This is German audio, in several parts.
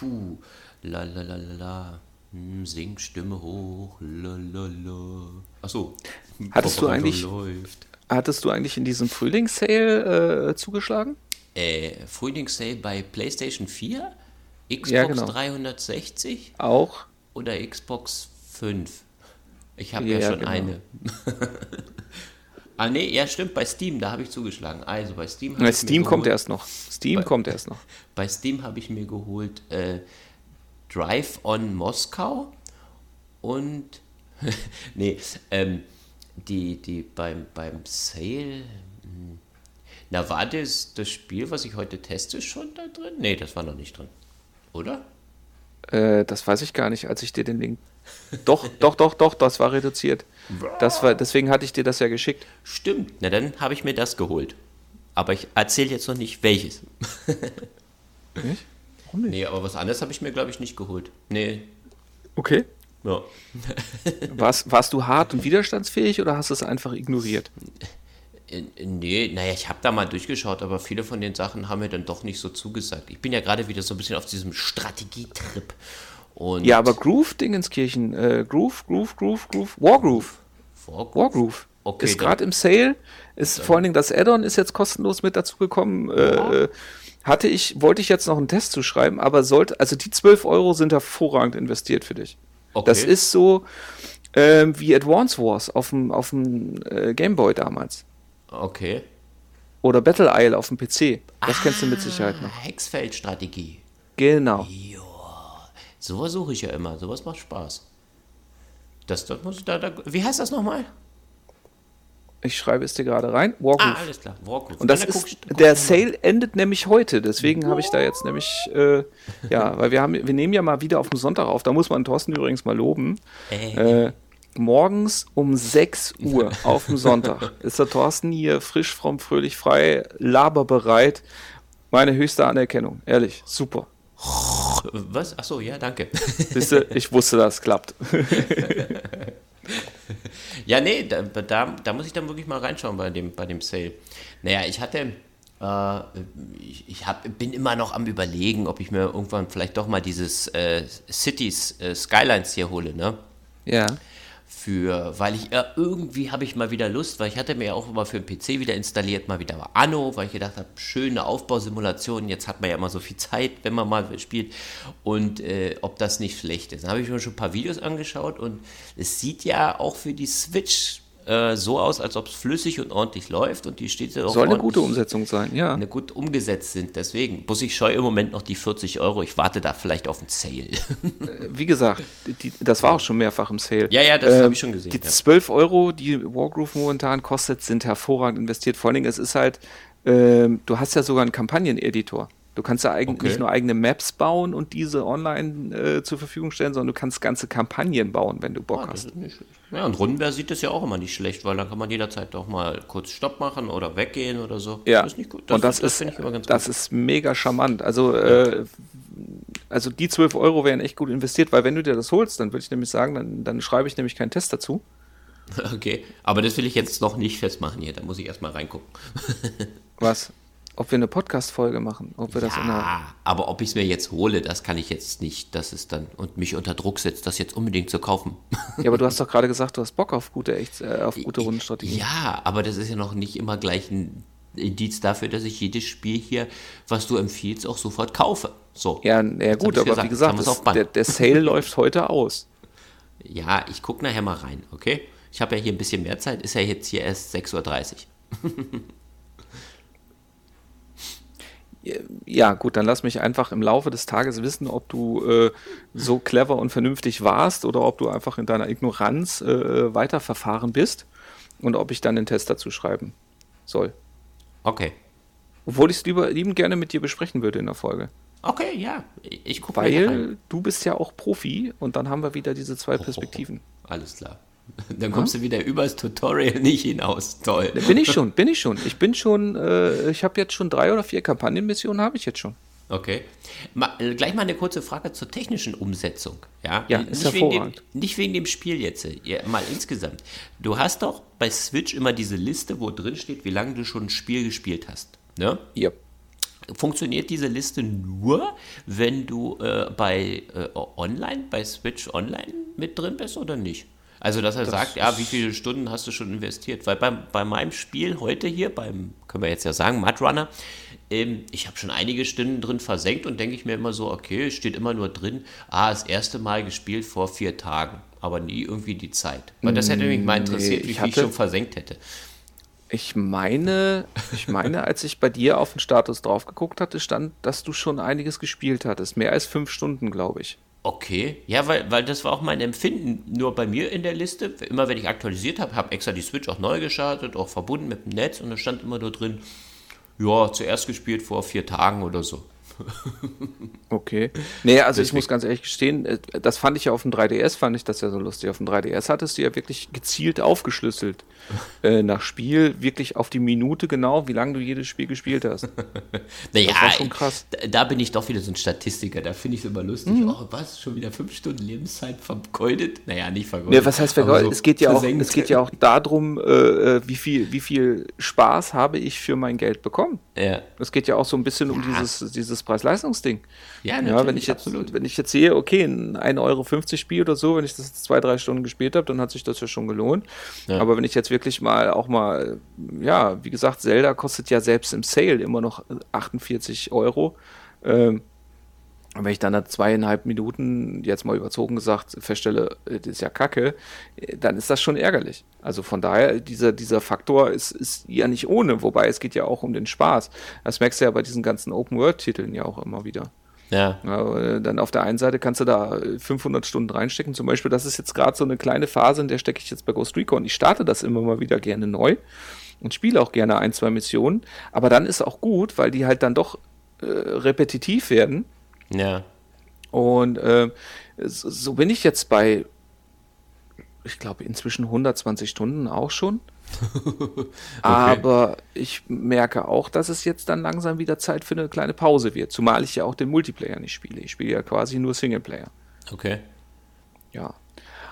puh, la la la la la. Hm, Sing Stimme hoch, la la la. Achso. Hattest du eigentlich, läuft. hattest du eigentlich in diesem Frühlingssale äh, zugeschlagen? Äh, Frühlingssale bei PlayStation 4, Xbox Ja, genau. 360 Auch. oder Xbox 5. Ich habe ja, Ja, schon genau. eine. ah nee, ja stimmt, bei Steam, da habe ich zugeschlagen. Also bei Steam habe ich Steam mir kommt geholt, erst noch. Steam Bei- kommt erst noch. Bei Steam habe ich mir geholt äh, Drive on Moskau und nee, ähm, die, die beim, beim Sale. hm, Na, war das das Spiel, was ich heute teste, schon da drin? Nee, das war noch nicht drin. Oder? Äh, das weiß ich gar nicht, als ich dir den Link. Doch, doch, doch, doch, das war reduziert. Das war, deswegen hatte ich dir das ja geschickt. Stimmt. Na, dann habe ich mir das geholt. Aber ich erzähle jetzt noch nicht welches. Nicht? Warum nicht? Nee, aber was anderes habe ich mir, glaube ich, nicht geholt. Nee. Okay. Ja. Warst, warst du hart und widerstandsfähig oder hast du es einfach ignoriert? Nee, naja, ich habe da mal durchgeschaut, aber viele von den Sachen haben mir dann doch nicht so zugesagt. Ich bin ja gerade wieder so ein bisschen auf diesem Strategietrip. Und Ja, aber Groove Dingenskirchen, äh, Groove, Groove, Groove, Groove, Wargroove. Wargroove? Wargroove. Okay, ist dann- gerade im Sale. Ist vor allen Dingen das Add-on ist jetzt kostenlos mit dazu gekommen. Äh, hatte ich, wollte ich jetzt noch einen Test zu schreiben, aber sollte, also die 12 Euro sind hervorragend investiert für dich. Okay. Das ist so ähm, wie Advance Wars auf dem, auf dem äh, Gameboy damals. Okay. Oder Battle Isle auf dem PC. Das kennst du mit Sicherheit Ah, noch. Hexfeld-Strategie. Genau. Sowas suche ich ja immer. Sowas macht Spaß. Das, das muss da, da. Wie heißt das nochmal? Ich schreibe es dir gerade rein. Wargroove. Ah, alles klar. Wargroove. Und das ist, guck ich- guck der. Sale endet nämlich heute, deswegen habe ich da jetzt nämlich, äh, ja, weil wir haben, wir nehmen ja mal wieder auf dem Sonntag auf, da muss man Thorsten übrigens mal loben. Äh. Äh, morgens um 6 Uhr auf dem Sonntag ist der Thorsten hier frisch, fromm, fröhlich, frei, laberbereit. Meine höchste Anerkennung, ehrlich, super. Was? Achso, ja, danke. Wisst ihr, ich wusste, das klappt. Ja, nee, da, da, da muss ich dann wirklich mal reinschauen bei dem, bei dem Sale. Naja, ich hatte, äh, ich, ich hab, bin immer noch am überlegen, ob ich mir irgendwann vielleicht doch mal dieses äh, Cities äh, Skylines hier hole, ne? Ja. Für, weil ich äh, irgendwie habe ich mal wieder Lust, weil ich hatte mir ja auch immer für den PC wieder installiert, mal wieder mal Anno, weil ich gedacht habe, schöne Aufbausimulation, jetzt hat man ja immer so viel Zeit, wenn man mal spielt und äh, ob das nicht schlecht ist. Dann habe ich mir schon ein paar Videos angeschaut und es sieht ja auch für die Switch äh, so aus, als ob es flüssig und ordentlich läuft und die steht ja auch Soll eine gute Umsetzung sein, ja. eine gut umgesetzt sind. Deswegen muss ich scheue im Moment noch die 40 Euro. Ich warte da vielleicht auf einen Sale. Wie gesagt, die, das war auch schon mehrfach im Sale. Ja, ja, das Ähm, habe ich schon gesehen, Die ja. 12 Euro, die Wargroove momentan kostet, sind hervorragend investiert. Vor allen Dingen, es ist halt, ähm, du hast ja sogar einen Kampagneneditor. Du kannst ja eigentlich Okay. nicht nur eigene Maps bauen und diese online äh, zur Verfügung stellen, sondern du kannst ganze Kampagnen bauen, wenn du Bock Ah, das hast. ist nicht schlecht. Ja, und Rundenbär sieht das ja auch immer nicht schlecht, weil dann kann man jederzeit auch mal kurz Stopp machen oder weggehen oder so. Ja, Das ist nicht gut. und das, ist, finde ich immer ganz das gut. ist mega charmant. Also, äh, also die 12 Euro wären echt gut investiert, weil wenn du dir das holst, dann würde ich nämlich sagen, dann, dann schreibe ich nämlich keinen Test dazu. Okay, aber das will ich jetzt noch nicht festmachen hier. Da muss ich erstmal reingucken. Was? Ob wir eine Podcast-Folge machen? Ob wir das in einer. Ja, aber ob ich es mir jetzt hole, das kann ich jetzt nicht. Das ist dann und mich unter Druck setzt, das jetzt unbedingt zu kaufen. Ja, aber du hast doch gerade gesagt, du hast Bock auf gute, echt, äh, auf gute Rundenstrategien. Ja, aber das ist ja noch nicht immer gleich ein Indiz dafür, dass ich jedes Spiel hier, was du empfiehlst, auch sofort kaufe. So. Ja, ja gut, aber wie gesagt, das, auf Band. der, der Sale läuft heute aus. Ja, ich gucke nachher mal rein, okay? Ich habe ja hier ein bisschen mehr Zeit, ist ja jetzt hier erst 6.30 Uhr. Ja, gut, dann lass mich einfach im Laufe des Tages wissen, ob du äh, so clever und vernünftig warst oder ob du einfach in deiner Ignoranz äh, weiterverfahren bist und ob ich dann den Test dazu schreiben soll. Okay. Obwohl ich es lieber liebend gerne mit dir besprechen würde in der Folge. Okay, ja. Ich, gucke. Weil du bist ja auch Profi und dann haben wir wieder diese zwei Perspektiven. Alles klar. Dann kommst du wieder übers Tutorial nicht hinaus. Toll. Bin ich schon, bin ich schon. Ich bin schon, äh, ich habe jetzt schon drei oder vier Kampagnenmissionen, habe ich jetzt schon. Okay. Ma, äh, gleich mal eine kurze Frage zur technischen Umsetzung. Ja, Ja, nicht, ist wegen dem, hervorragend. nicht wegen dem Spiel jetzt, äh, ja, mal insgesamt. Du hast doch bei Switch immer diese Liste, wo drin steht, wie lange du schon ein Spiel gespielt hast. Ne? Ja. funktioniert diese Liste nur, wenn du äh, bei äh, Online, bei Switch Online mit drin bist oder nicht? Also, dass er das sagt, ja, wie viele Stunden hast du schon investiert? Weil bei, bei meinem Spiel heute hier, beim, können wir jetzt ja sagen, Mud Runner, ähm, ich habe schon einige Stunden drin versenkt und denke ich mir immer so, okay, es steht immer nur drin, ah, das erste Mal gespielt vor vier Tagen, aber nie irgendwie die Zeit. Weil das hätte mich mal interessiert, nee, wie viel ich schon versenkt hätte. Ich meine, ich meine, als ich bei dir auf den Status drauf geguckt hatte, stand, dass du schon einiges gespielt hattest. Mehr als fünf Stunden, glaube ich. Okay, ja, weil, weil das war auch mein Empfinden. Nur bei mir in der Liste, immer wenn ich aktualisiert habe, habe extra die Switch auch neu gestartet, auch verbunden mit dem Netz und da stand immer nur drin, ja, zuerst gespielt vor vier Tagen oder so. Okay. Nee, also Deswegen. ich muss ganz ehrlich gestehen, äh, das fand ich ja auf dem 3DS, fand ich das ja so lustig. Auf dem 3DS hattest du ja wirklich gezielt aufgeschlüsselt äh, nach Spiel, wirklich auf die Minute genau, wie lange du jedes Spiel gespielt hast. naja, das war schon krass. Da, bin ich doch wieder so ein Statistiker, da finde ich es immer lustig. Mhm. Oh, was, schon wieder fünf Stunden Lebenszeit vergeudet? Naja, nicht vergeudet. Nee, was heißt vergeudet? So es, geht ja auch, es geht ja auch darum, äh, äh, wie, viel, wie viel Spaß habe ich für mein Geld bekommen. Ja. Es geht ja auch so ein bisschen ja. um dieses, dieses Preis-Leistungs-Ding. Ja, natürlich, ja, wenn ich jetzt, absolut. Wenn ich jetzt sehe, okay, ein 1,50 Euro Spiel oder so, wenn ich das jetzt zwei, drei Stunden gespielt habe, dann hat sich das ja schon gelohnt. Ja. Aber wenn ich jetzt wirklich mal auch mal, ja, wie gesagt, Zelda kostet ja selbst im Sale immer noch 48 Euro. Ähm, wenn ich dann nach zweieinhalb Minuten, jetzt mal überzogen gesagt, feststelle, das ist ja kacke, dann ist das schon ärgerlich. Also von daher, dieser, dieser Faktor ist, ist ja nicht ohne, wobei es geht ja auch um den Spaß. Das merkst du ja bei diesen ganzen Open-World-Titeln ja auch immer wieder. Ja. ja. Dann auf der einen Seite kannst du da 500 Stunden reinstecken. Zum Beispiel, das ist jetzt gerade so eine kleine Phase, in der stecke ich jetzt bei Ghost Recon. Ich starte das immer mal wieder gerne neu und spiele auch gerne ein, zwei Missionen. Aber dann ist auch gut, weil die halt dann doch äh, repetitiv werden. Ja. Und äh, so bin ich jetzt bei, ich glaube, inzwischen 120 Stunden auch schon. okay. Aber ich merke auch, dass es jetzt dann langsam wieder Zeit für eine kleine Pause wird. Zumal ich ja auch den Multiplayer nicht spiele. Ich spiele ja quasi nur Singleplayer. Okay. Ja.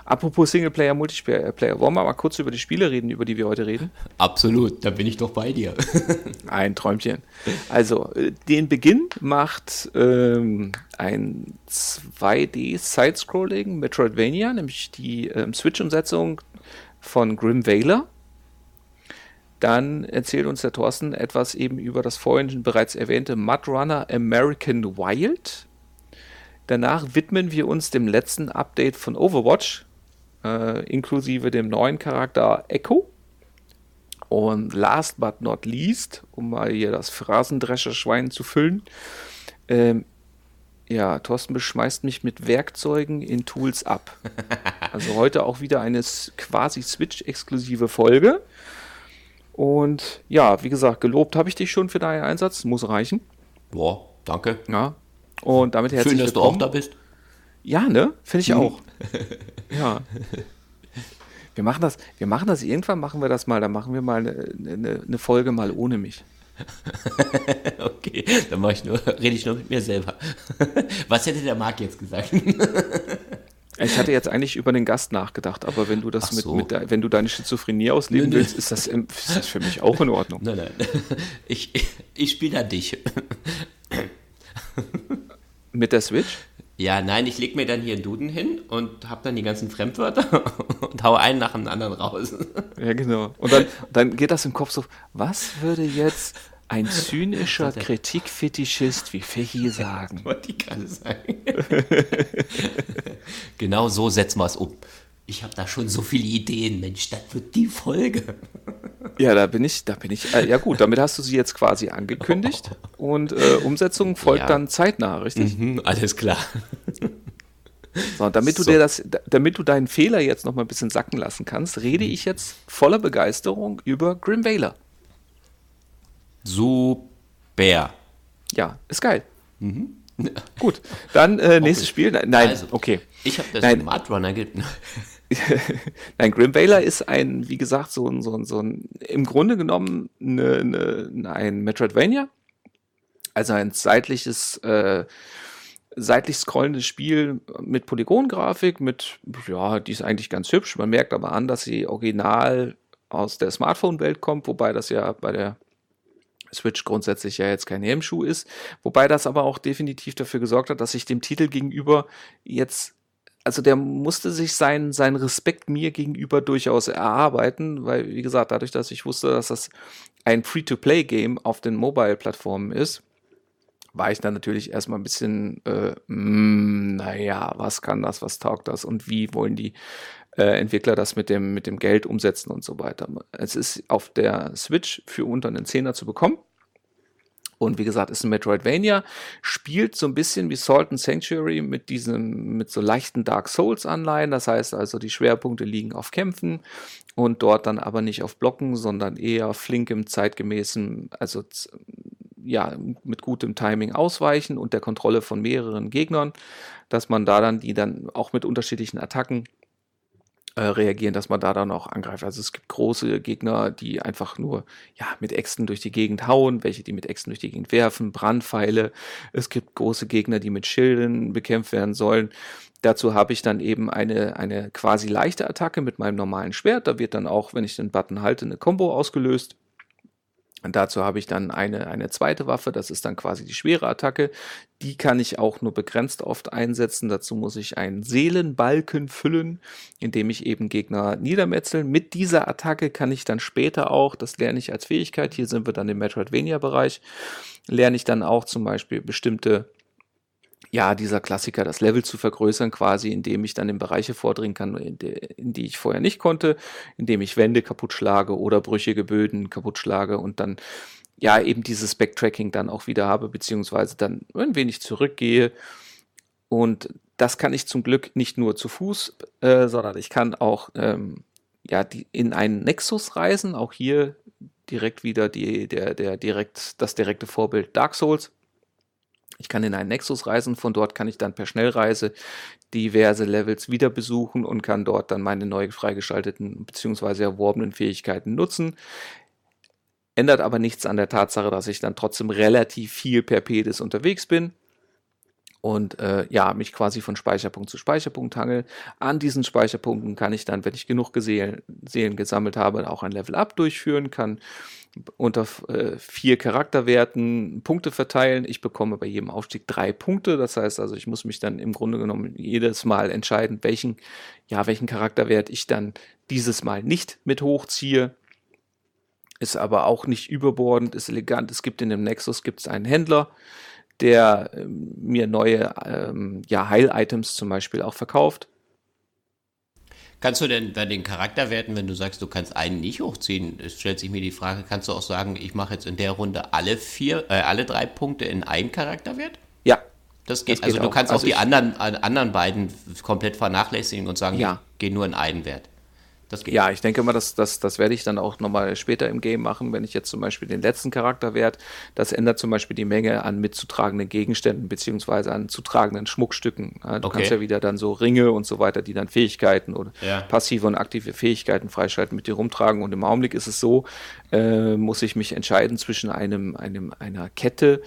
Apropos Singleplayer, Multiplayer, wollen wir mal kurz über die Spiele reden, über die wir heute reden? Absolut, da bin ich doch bei dir. ein Träumchen. Also, äh, den Beginn macht ähm, ein 2D-Sidescrolling Metroidvania, nämlich die ähm, Switch-Umsetzung von Grim Valor. Dann erzählt uns der Thorsten etwas eben über das vorhin bereits erwähnte Mud Runner American Wild. Danach widmen wir uns dem letzten Update von Overwatch, äh, inklusive dem neuen Charakter Echo. Und last but not least, um mal hier das Phrasendrescherschwein zu füllen, ähm, ja, Thorsten beschmeißt mich mit Werkzeugen in Tools ab. Also heute auch wieder eine quasi Switch-exklusive Folge. Und ja, wie gesagt, gelobt habe ich dich schon für deinen Einsatz. Muss reichen. Boah, danke. Ja. Und damit herzlich Schön, dass willkommen. du auch da bist. Ja, ne? Finde ich mhm. auch. ja. Wir machen das, wir machen das irgendwann, machen wir das mal, dann machen wir mal eine, eine, eine Folge mal ohne mich. okay, dann mache ich nur, rede ich nur mit mir selber. Was hätte der Marc jetzt gesagt? Ich hatte jetzt eigentlich über den Gast nachgedacht, aber wenn du das so. mit, mit wenn du deine Schizophrenie ausleben willst, ist das, ist das für mich auch in Ordnung. Nein, nein. Ich, ich spiele da dich. Mit der Switch? Ja, nein, ich lege mir dann hier einen Duden hin und habe dann die ganzen Fremdwörter und haue einen nach dem anderen raus. Ja, genau. Und dann, dann geht das im Kopf so, was würde jetzt ein zynischer Kritikfetischist wie Fechi sagen. Wollte ich gerade sagen. genau so setzen wir es um. Ich habe da schon so viele Ideen, Mensch, das wird die Folge. Ja, da bin ich, da bin ich. Äh, ja gut, damit hast du sie jetzt quasi angekündigt und äh, Umsetzung folgt ja. dann zeitnah, richtig? Mhm, alles klar. So, damit du so. dir das, damit du deinen Fehler jetzt noch mal ein bisschen sacken lassen kannst, rede ich jetzt voller Begeisterung über Grim Valor. Super. Ja, ist geil. Mhm. Gut, dann äh, nächstes okay. Spiel. Nein, also, okay. Ich habe das Nein. Mud Runner Nein, Grim Baylor ist ein, wie gesagt, so ein, so ein, so ein im Grunde genommen eine, eine, ein Metroidvania. Also ein seitliches, äh, seitlich scrollendes Spiel mit Polygongrafik, mit, ja, die ist eigentlich ganz hübsch. Man merkt aber an, dass sie original aus der Smartphone-Welt kommt, wobei das ja bei der Switch grundsätzlich ja jetzt kein Hemmschuh ist, wobei das aber auch definitiv dafür gesorgt hat, dass ich dem Titel gegenüber jetzt also der musste sich seinen, seinen Respekt mir gegenüber durchaus erarbeiten, weil, wie gesagt, dadurch, dass ich wusste, dass das ein Free-to-Play-Game auf den Mobile-Plattformen ist, war ich dann natürlich erstmal ein bisschen, äh, mm, naja, was kann das, was taugt das und wie wollen die äh, Entwickler das mit dem, mit dem Geld umsetzen und so weiter. Es ist auf der Switch für unter einen Zehner zu bekommen. Und wie gesagt, ist ein Metroidvania, spielt so ein bisschen wie Salt and Sanctuary mit diesem, mit so leichten Dark Souls Anleihen. Das heißt also, die Schwerpunkte liegen auf Kämpfen und dort dann aber nicht auf Blocken, sondern eher flinkem, zeitgemäßen, also ja, mit gutem Timing ausweichen und der Kontrolle von mehreren Gegnern, dass man da dann die dann auch mit unterschiedlichen Attacken äh, reagieren, dass man da dann auch angreift. Also es gibt große Gegner, die einfach nur ja, mit Äxten durch die Gegend hauen, welche die mit Äxten durch die Gegend werfen, Brandpfeile. Es gibt große Gegner, die mit Schilden bekämpft werden sollen. Dazu habe ich dann eben eine, eine quasi leichte Attacke mit meinem normalen Schwert. Da wird dann auch, wenn ich den Button halte, eine Combo ausgelöst. Und dazu habe ich dann eine, eine zweite Waffe, das ist dann quasi die schwere Attacke. Die kann ich auch nur begrenzt oft einsetzen. Dazu muss ich einen Seelenbalken füllen, indem ich eben Gegner niedermetzeln. Mit dieser Attacke kann ich dann später auch, das lerne ich als Fähigkeit, hier sind wir dann im Metroidvania-Bereich, lerne ich dann auch zum Beispiel bestimmte ja, dieser Klassiker, das Level zu vergrößern, quasi, indem ich dann in Bereiche vordringen kann, in die, in die ich vorher nicht konnte, indem ich Wände kaputt schlage oder brüchige Böden kaputt schlage und dann ja eben dieses Backtracking dann auch wieder habe, beziehungsweise dann ein wenig zurückgehe. Und das kann ich zum Glück nicht nur zu Fuß, äh, sondern ich kann auch ähm, ja, die, in einen Nexus reisen. Auch hier direkt wieder die, der, der direkt, das direkte Vorbild Dark Souls. Ich kann in einen Nexus reisen, von dort kann ich dann per Schnellreise diverse Levels wieder besuchen und kann dort dann meine neu freigeschalteten bzw. erworbenen Fähigkeiten nutzen. Ändert aber nichts an der Tatsache, dass ich dann trotzdem relativ viel per Pedis unterwegs bin und äh, ja, mich quasi von Speicherpunkt zu Speicherpunkt hangel. An diesen Speicherpunkten kann ich dann, wenn ich genug Seelen, Seelen gesammelt habe, auch ein Level-Up durchführen, kann unter äh, vier Charakterwerten Punkte verteilen. Ich bekomme bei jedem Aufstieg drei Punkte. Das heißt also, ich muss mich dann im Grunde genommen jedes Mal entscheiden, welchen, ja, welchen Charakterwert ich dann dieses Mal nicht mit hochziehe. Ist aber auch nicht überbordend, ist elegant. Es gibt in dem Nexus gibt's einen Händler, der ähm, mir neue ähm, ja, Heil-Items zum Beispiel auch verkauft. Kannst du denn bei den Charakterwerten, wenn du sagst, du kannst einen nicht hochziehen, stellt sich mir die Frage, kannst du auch sagen, ich mache jetzt in der Runde alle vier, äh, alle drei Punkte in einen Charakterwert? Ja. Das geht. Das also geht du auch. kannst also auch die anderen, anderen beiden komplett vernachlässigen und sagen, ja. gehe nur in einen Wert. Das geht. Ja, ich denke mal, das, das, das werde ich dann auch nochmal später im Game machen, wenn ich jetzt zum Beispiel den letzten Charakterwert, das ändert zum Beispiel die Menge an mitzutragenden Gegenständen beziehungsweise an zutragenden Schmuckstücken. Du okay. kannst ja wieder dann so Ringe und so weiter, die dann Fähigkeiten oder ja. passive und aktive Fähigkeiten freischalten, mit dir rumtragen. Und im Augenblick ist es so, äh, muss ich mich entscheiden zwischen einem, einem, einer Kette,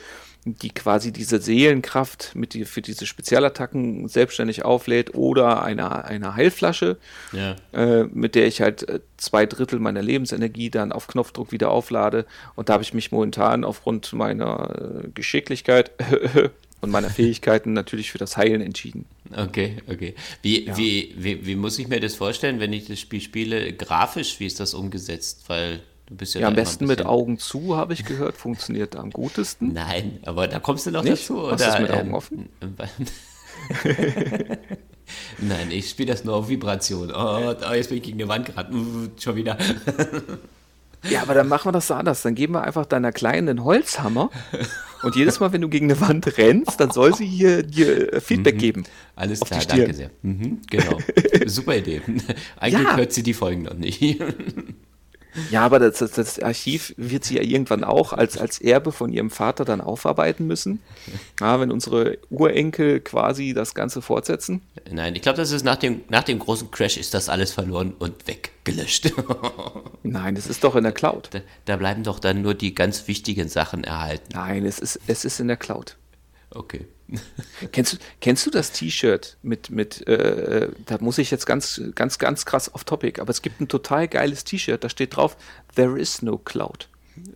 die quasi diese Seelenkraft mit die, für diese Spezialattacken selbstständig auflädt oder eine, eine Heilflasche, ja. äh, mit der ich halt äh, zwei Drittel meiner Lebensenergie dann auf Knopfdruck wieder auflade. Und da habe ich mich momentan aufgrund meiner äh, Geschicklichkeit und meiner Fähigkeiten natürlich für das Heilen entschieden. Okay, okay. Wie, ja. wie, wie, wie muss ich mir das vorstellen, wenn ich das Spiel spiele? Grafisch, wie ist das umgesetzt? Weil Du bist ja, ja am besten mit Augen zu, habe ich gehört, funktioniert am gutesten. Nein, aber da kommst du noch Nicht? dazu. Oder? ist mit Augen ähm, offen? Nein, ich spiele das nur auf Vibration. Oh, jetzt bin ich gegen die Wand geraten. Uh, schon wieder. Ja, aber dann machen wir das so anders. Dann geben wir einfach deiner Kleinen einen Holzhammer und jedes Mal, wenn du gegen eine Wand rennst, dann soll sie hier dir Feedback mhm. geben. Alles klar, danke sehr. Mhm, genau. Super Idee. Eigentlich ja. hört sie die Folgen noch nicht. Ja, aber das, das, das, Archiv wird sie ja irgendwann auch als, als Erbe von ihrem Vater dann aufarbeiten müssen. Ja, wenn unsere Urenkel quasi das Ganze fortsetzen. Nein, ich glaube, das ist nach dem, nach dem großen Crash ist das alles verloren und weggelöscht. Nein, es ist doch in der Cloud. Da, da, bleiben doch dann nur die ganz wichtigen Sachen erhalten. Nein, es ist, es ist in der Cloud. Okay. Kennst, du, kennst du das T-Shirt mit, mit äh, da muss ich jetzt ganz, ganz, ganz krass off topic, aber es gibt ein total geiles T-Shirt, da steht drauf, There is no cloud.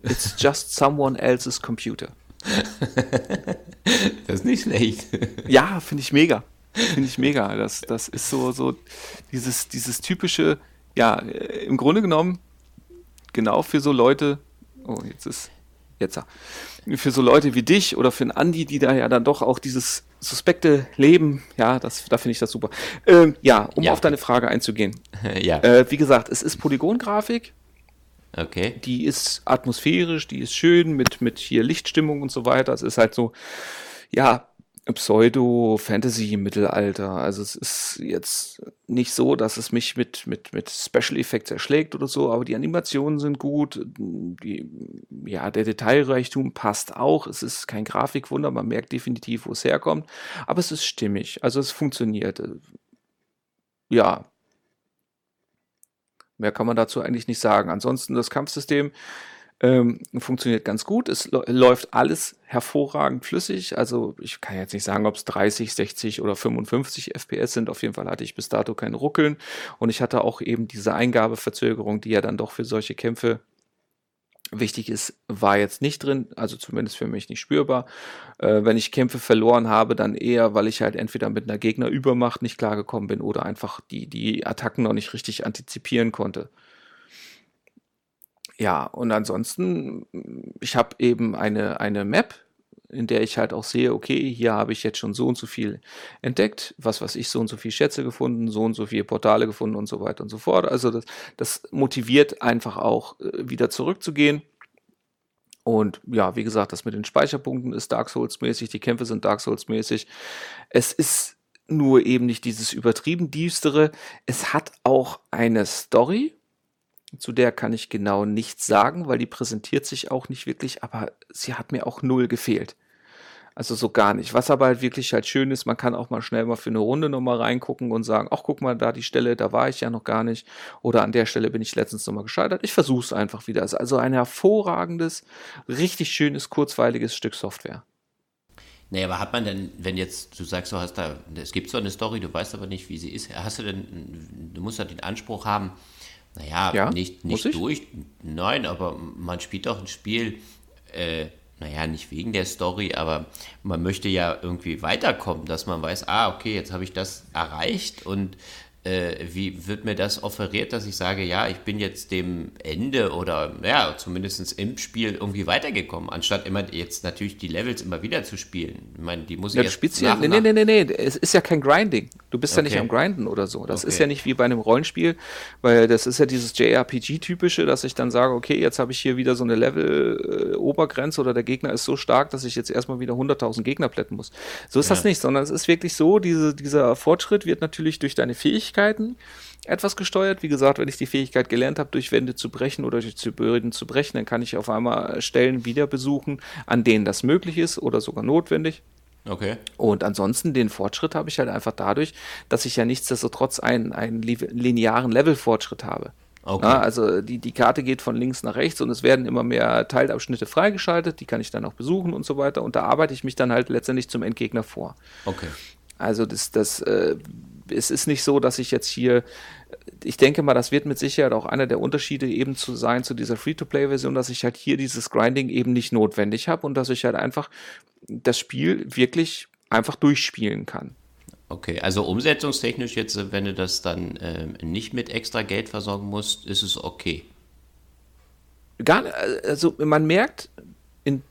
It's just someone else's computer. das ist nicht schlecht. Ja, finde ich mega. Finde ich mega. Das, das ist so, so dieses, dieses typische, ja, im Grunde genommen, genau für so Leute, oh, jetzt ist, jetzt, für so Leute wie dich oder für einen Andi, die da ja dann doch auch dieses suspekte Leben, ja, das, da finde ich das super. Ähm, ja, um ja. auf deine Frage einzugehen. ja. Äh, wie gesagt, es ist Polygongrafik. Okay. Die ist atmosphärisch, die ist schön mit, mit hier Lichtstimmung und so weiter. Es ist halt so, ja, Pseudo-Fantasy-Mittelalter. Also es ist jetzt nicht so, dass es mich mit, mit, mit Special Effects erschlägt oder so, aber die Animationen sind gut. Die, ja, der Detailreichtum passt auch. Es ist kein Grafikwunder, man merkt definitiv, wo es herkommt. Aber es ist stimmig. Also es funktioniert. Ja. Mehr kann man dazu eigentlich nicht sagen. Ansonsten das Kampfsystem ähm, funktioniert ganz gut. Es läuft alles hervorragend flüssig. Also ich kann jetzt nicht sagen, ob es 30, 60 oder 55 FPS sind. Auf jeden Fall hatte ich bis dato kein Ruckeln. Und ich hatte auch eben diese Eingabeverzögerung, die ja dann doch für solche Kämpfe wichtig ist, war jetzt nicht drin, also zumindest für mich nicht spürbar. Äh, wenn ich Kämpfe verloren habe, dann eher, weil ich halt entweder mit einer Gegnerübermacht nicht klargekommen bin oder einfach die, die Attacken noch nicht richtig antizipieren konnte. Ja, und ansonsten, ich habe eben eine, eine Map, in der ich halt auch sehe, okay, hier habe ich jetzt schon so und so viel entdeckt, was weiß ich, so und so viel Schätze gefunden, so und so viele Portale gefunden und so weiter und so fort. Also das, das motiviert einfach auch äh, wieder zurückzugehen. Und ja, wie gesagt, das mit den Speicherpunkten ist Dark Souls mäßig, die Kämpfe sind Dark Souls mäßig. Es ist nur eben nicht dieses übertrieben düstere. Es hat auch eine Story, zu der kann ich genau nichts sagen, weil die präsentiert sich auch nicht wirklich, aber sie hat mir auch null gefehlt. Also so gar nicht. Was aber halt wirklich halt schön ist, man kann auch mal schnell mal für eine Runde nochmal reingucken und sagen, ach guck mal, da die Stelle, da war ich ja noch gar nicht. Oder an der Stelle bin ich letztens nochmal gescheitert. Ich versuche es einfach wieder. Also ein hervorragendes, richtig schönes, kurzweiliges Stück Software. Nee, aber hat man denn, wenn jetzt, du sagst, du hast da, es gibt so eine Story, du weißt aber nicht, wie sie ist, hast du denn, du musst ja den Anspruch haben, naja, ja, nicht, nicht durch. Nein, aber man spielt doch ein Spiel, äh, naja, nicht wegen der Story, aber man möchte ja irgendwie weiterkommen, dass man weiß, ah, okay, jetzt habe ich das erreicht und äh, wie wird mir das offeriert, dass ich sage, ja, ich bin jetzt dem Ende oder ja, zumindest im Spiel irgendwie weitergekommen, anstatt immer jetzt natürlich die Levels immer wieder zu spielen. Ich meine, die muss ich ja, jetzt nach, nee, nee, nee, nee, nee, es ist ja kein Grinding. Du bist okay. ja nicht am Grinden oder so. Das okay. ist ja nicht wie bei einem Rollenspiel, weil das ist ja dieses JRPG-typische, dass ich dann sage, okay, jetzt habe ich hier wieder so eine Level-Obergrenze oder der Gegner ist so stark, dass ich jetzt erstmal wieder 100.000 Gegner plätten muss. So ist ja. das nicht, sondern es ist wirklich so, diese, dieser Fortschritt wird natürlich durch deine Fähigkeiten Fähigkeiten etwas gesteuert. Wie gesagt, wenn ich die Fähigkeit gelernt habe, durch Wände zu brechen oder durch Böden zu brechen, dann kann ich auf einmal Stellen wieder besuchen, an denen das möglich ist oder sogar notwendig. Okay. Und ansonsten den Fortschritt habe ich halt einfach dadurch, dass ich ja nichtsdestotrotz einen, einen linearen Levelfortschritt habe. Okay. Ja, also die, die Karte geht von links nach rechts und es werden immer mehr Teilabschnitte freigeschaltet, die kann ich dann auch besuchen und so weiter. Und da arbeite ich mich dann halt letztendlich zum Endgegner vor. Okay. Also das, das äh, es ist nicht so, dass ich jetzt hier, ich denke mal, das wird mit Sicherheit auch einer der Unterschiede eben zu sein zu dieser Free-to-Play-Version, dass ich halt hier dieses Grinding eben nicht notwendig habe und dass ich halt einfach das Spiel wirklich einfach durchspielen kann. Okay, also umsetzungstechnisch jetzt, wenn du das dann äh, nicht mit extra Geld versorgen musst, ist es okay. Gar, also man merkt, in,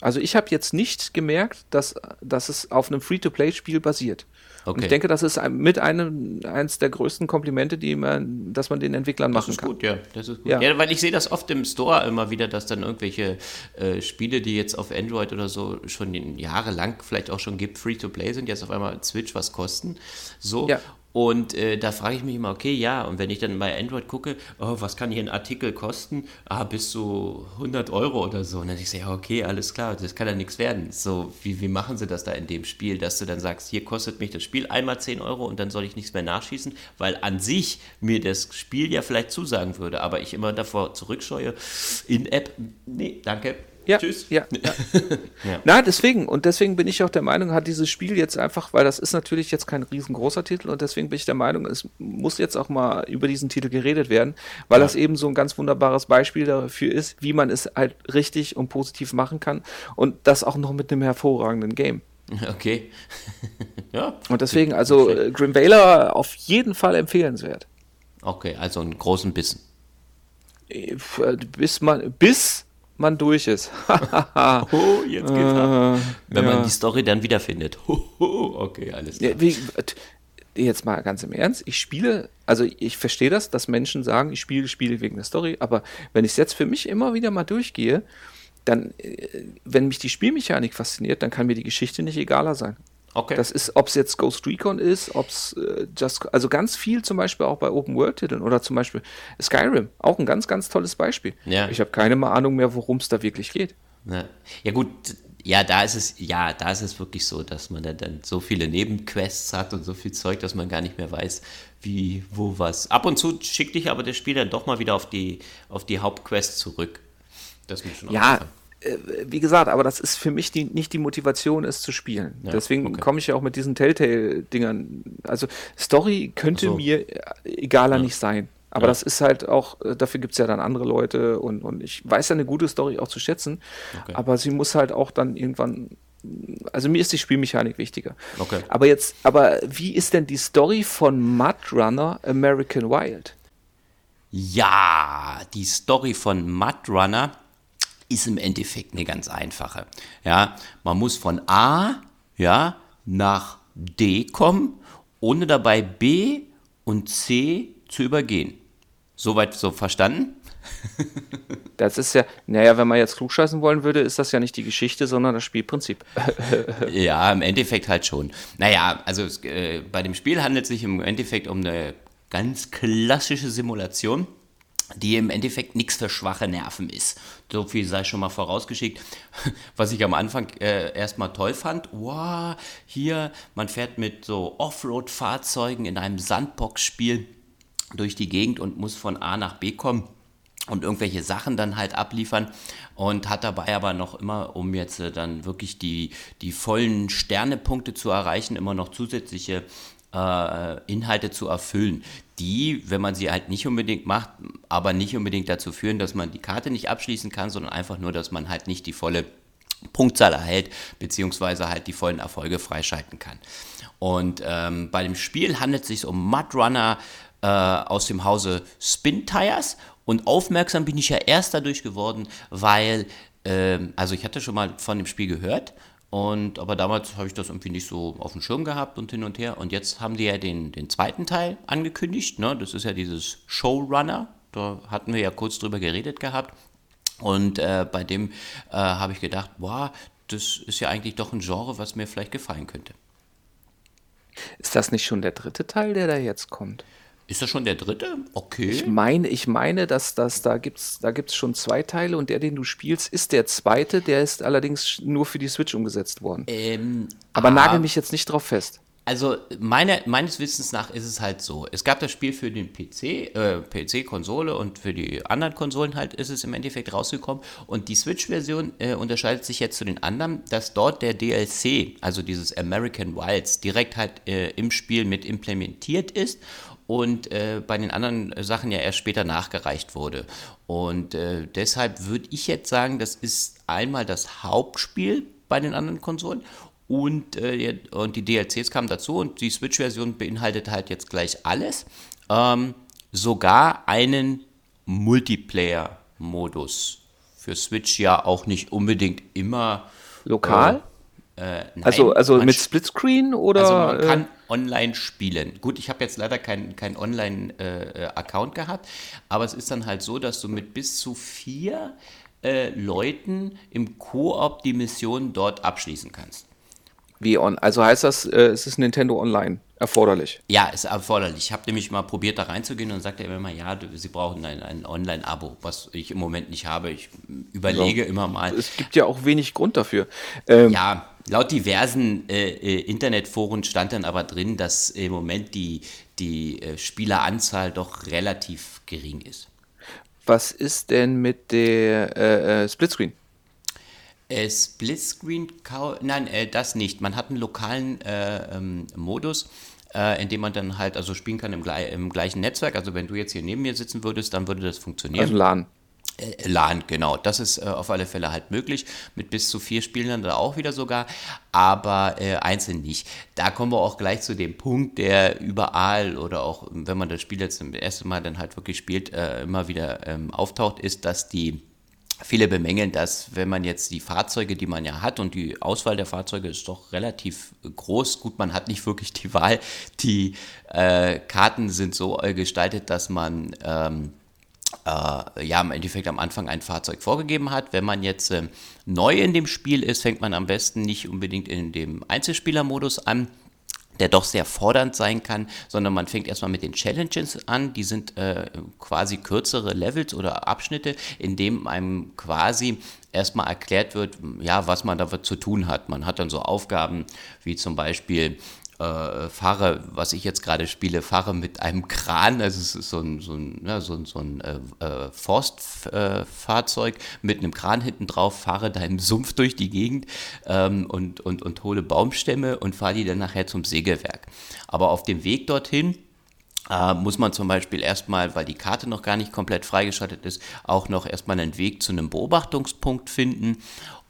also ich habe jetzt nicht gemerkt, dass, dass es auf einem Free-to-Play-Spiel basiert. Okay. Und ich denke, das ist mit einem eins der größten Komplimente, die man, dass man den Entwicklern das machen kann. Gut, ja, das ist gut. Ja. ja weil ich sehe das oft im Store immer wieder, dass dann irgendwelche äh, Spiele, die jetzt auf Android oder so schon jahrelang vielleicht auch schon gibt, free to play sind, jetzt auf einmal Switch was kosten. So. Ja. Und äh, da frage ich mich immer, okay, ja, und wenn ich dann bei Android gucke, oh, was kann hier ein Artikel kosten? Ah, bis zu 100 Euro oder so. Und dann ich ja, okay, alles klar, das kann ja nichts werden. So, wie, wie machen sie das da in dem Spiel, dass du dann sagst, hier kostet mich das Spiel einmal 10 Euro und dann soll ich nichts mehr nachschießen, weil an sich mir das Spiel ja vielleicht zusagen würde, aber ich immer davor zurückscheue, in App, nee, danke, Ja, Tschüss. Ja, ja. ja. Na, deswegen, und deswegen bin ich auch der Meinung, hat dieses Spiel jetzt einfach, weil das ist natürlich jetzt kein riesengroßer Titel und deswegen bin ich der Meinung, es muss jetzt auch mal über diesen Titel geredet werden, weil ja. das eben so ein ganz wunderbares Beispiel dafür ist, wie man es halt richtig und positiv machen kann und das auch noch mit einem hervorragenden Game. Okay. ja. Und deswegen, also äh, Grim Valor auf jeden Fall empfehlenswert. Okay, also einen großen Bissen. Äh, bis man, bis man durch ist. oh, jetzt geht's äh, ab. Wenn ja. man die Story dann wiederfindet. okay, alles klar. Ja, wie, jetzt mal ganz im Ernst, ich spiele, also ich verstehe das, dass Menschen sagen, ich spiele Spiele wegen der Story, aber wenn ich es jetzt für mich immer wieder mal durchgehe, dann, äh, wenn mich die Spielmechanik fasziniert, dann kann mir die Geschichte nicht egaler sein. Okay. Das ist, ob es jetzt Ghost Recon ist, ob es äh, Just, also ganz viel zum Beispiel auch bei Open World Titeln oder zum Beispiel Skyrim, auch ein ganz, ganz tolles Beispiel. Ja. Ich habe keine Ahnung mehr, worum es da wirklich geht. Ja. ja. gut, ja, da ist es, ja, da ist es wirklich so, dass man dann, dann so viele Nebenquests hat und so viel Zeug, dass man gar nicht mehr weiß, wie, wo was. Ab und zu schickt dich aber das Spiel dann doch mal wieder auf die, auf die Hauptquest zurück. Das ist mir schon ja, äh, wie gesagt, aber das ist für mich die, nicht die Motivation, es zu spielen. Ja, Deswegen okay. komme ich ja auch mit diesen Telltale-Dingern. Also Story könnte so. mir egaler ja. nicht sein. Aber ja. das ist halt auch, äh, dafür gibt es ja dann andere Leute und, und ich weiß ja eine gute Story auch zu schätzen, okay. aber sie muss halt auch dann irgendwann, also mir ist die Spielmechanik wichtiger. Okay. Aber jetzt, aber wie ist denn die Story von Mud Runner American Wild? Ja, die Story von Mud Runner ist im Endeffekt eine ganz einfache. Ja, man muss von A ja, nach D kommen, ohne dabei B und C zu übergehen. Soweit so verstanden? Das ist ja, naja, wenn man jetzt klugscheißen wollen würde, ist das ja nicht die Geschichte, sondern das Spielprinzip. ja, im Endeffekt halt schon. Naja, also äh, bei dem Spiel handelt es sich im Endeffekt um eine ganz klassische Simulation die im Endeffekt nichts für schwache Nerven ist. So viel sei schon mal vorausgeschickt. Was ich am Anfang äh, erstmal toll fand, wow, hier, man fährt mit so Offroad-Fahrzeugen in einem Sandbox-Spiel durch die Gegend und muss von A nach B kommen und irgendwelche Sachen dann halt abliefern und hat dabei aber noch immer, um jetzt äh, dann wirklich die, die vollen Sternepunkte zu erreichen, immer noch zusätzliche äh, Inhalte zu erfüllen, die, wenn man sie halt nicht unbedingt macht, aber nicht unbedingt dazu führen, dass man die Karte nicht abschließen kann, sondern einfach nur, dass man halt nicht die volle Punktzahl erhält, beziehungsweise halt die vollen Erfolge freischalten kann. Und ähm, bei dem Spiel handelt es sich um Mud Runner äh, aus dem Hause Spin Tires. Und aufmerksam bin ich ja erst dadurch geworden, weil, äh, also ich hatte schon mal von dem Spiel gehört, und, aber damals habe ich das irgendwie nicht so auf dem Schirm gehabt und hin und her. Und jetzt haben die ja den, den zweiten Teil angekündigt. Ne? Das ist ja dieses Showrunner. Da hatten wir ja kurz drüber geredet gehabt. Und äh, bei dem äh, habe ich gedacht, boah, das ist ja eigentlich doch ein Genre, was mir vielleicht gefallen könnte. Ist das nicht schon der dritte Teil, der da jetzt kommt? Ist das schon der dritte? Okay. Ich meine, ich meine, dass das da gibt's da gibt's schon zwei Teile und der, den du spielst, ist der zweite. Der ist allerdings nur für die Switch umgesetzt worden. Ähm, Aber ah, nagel mich jetzt nicht drauf fest. Also meine, meines Wissens nach ist es halt so. Es gab das Spiel für den PC, äh, PC-Konsole und für die anderen Konsolen halt ist es im Endeffekt rausgekommen. Und die Switch-Version äh, unterscheidet sich jetzt zu den anderen, dass dort der DLC, also dieses American Wilds, direkt halt äh, im Spiel mit implementiert ist und äh, bei den anderen Sachen ja erst später nachgereicht wurde. Und äh, deshalb würde ich jetzt sagen, das ist einmal das Hauptspiel bei den anderen Konsolen und, äh, und die DLCs kamen dazu und die Switch-Version beinhaltet halt jetzt gleich alles. Ähm, sogar einen Multiplayer-Modus. Für Switch ja auch nicht unbedingt immer. Lokal? Äh, also also mit Splitscreen oder? Also man kann äh? online spielen. Gut, ich habe jetzt leider keinen kein Online-Account äh, gehabt, aber es ist dann halt so, dass du mit bis zu vier äh, Leuten im Koop die Mission dort abschließen kannst. Wie on? Also heißt das, äh, es ist Nintendo Online erforderlich? Ja, ist erforderlich. Ich habe nämlich mal probiert, da reinzugehen und sagte immer mal, ja, sie brauchen ein, ein Online-Abo, was ich im Moment nicht habe. Ich überlege ja. immer mal. Es gibt ja auch wenig Grund dafür. Ähm, ja, laut diversen äh, äh, Internetforen stand dann aber drin, dass im Moment die, die äh, Spieleranzahl doch relativ gering ist. Was ist denn mit der äh, äh Splitscreen? Äh, Splitscreen, nein, äh, das nicht. Man hat einen lokalen äh, ähm, Modus, äh, in dem man dann halt also spielen kann im, im, gleichen Netzwerk. Also wenn du jetzt hier neben mir sitzen würdest, dann würde das funktionieren. Also LAN. Äh, LAN, genau. Das ist äh, auf alle Fälle halt möglich. Mit bis zu vier Spielern da auch wieder sogar, aber äh, einzeln nicht. Da kommen wir auch gleich zu dem Punkt, der überall oder auch, wenn man das Spiel jetzt das erste Mal dann halt wirklich spielt, äh, immer wieder ähm, auftaucht, ist, dass die Viele bemängeln dass wenn man jetzt die Fahrzeuge, die man ja hat, und die Auswahl der Fahrzeuge ist doch relativ groß. Gut, man hat nicht wirklich die Wahl. Die äh, Karten sind so gestaltet, dass man ähm, äh, ja im Endeffekt am Anfang ein Fahrzeug vorgegeben hat. Wenn man jetzt äh, neu in dem Spiel ist, fängt man am besten nicht unbedingt in dem Einzelspielermodus an der doch sehr fordernd sein kann, sondern man fängt erstmal mit den Challenges an. Die sind äh, quasi kürzere Levels oder Abschnitte, in dem einem quasi erstmal erklärt wird, ja, was man da zu tun hat. Man hat dann so Aufgaben wie zum Beispiel äh, fahre, was ich jetzt gerade spiele, fahre mit einem Kran, also es ist so ein, so ein, ja, so ein, so ein äh, äh Forstfahrzeug mit einem Kran hinten drauf, fahre da im Sumpf durch die Gegend ähm, und, und, und hole Baumstämme und fahre die dann nachher zum Sägewerk. Aber auf dem Weg dorthin äh, muss man zum Beispiel erstmal, weil die Karte noch gar nicht komplett freigeschaltet ist, auch noch erstmal einen Weg zu einem Beobachtungspunkt finden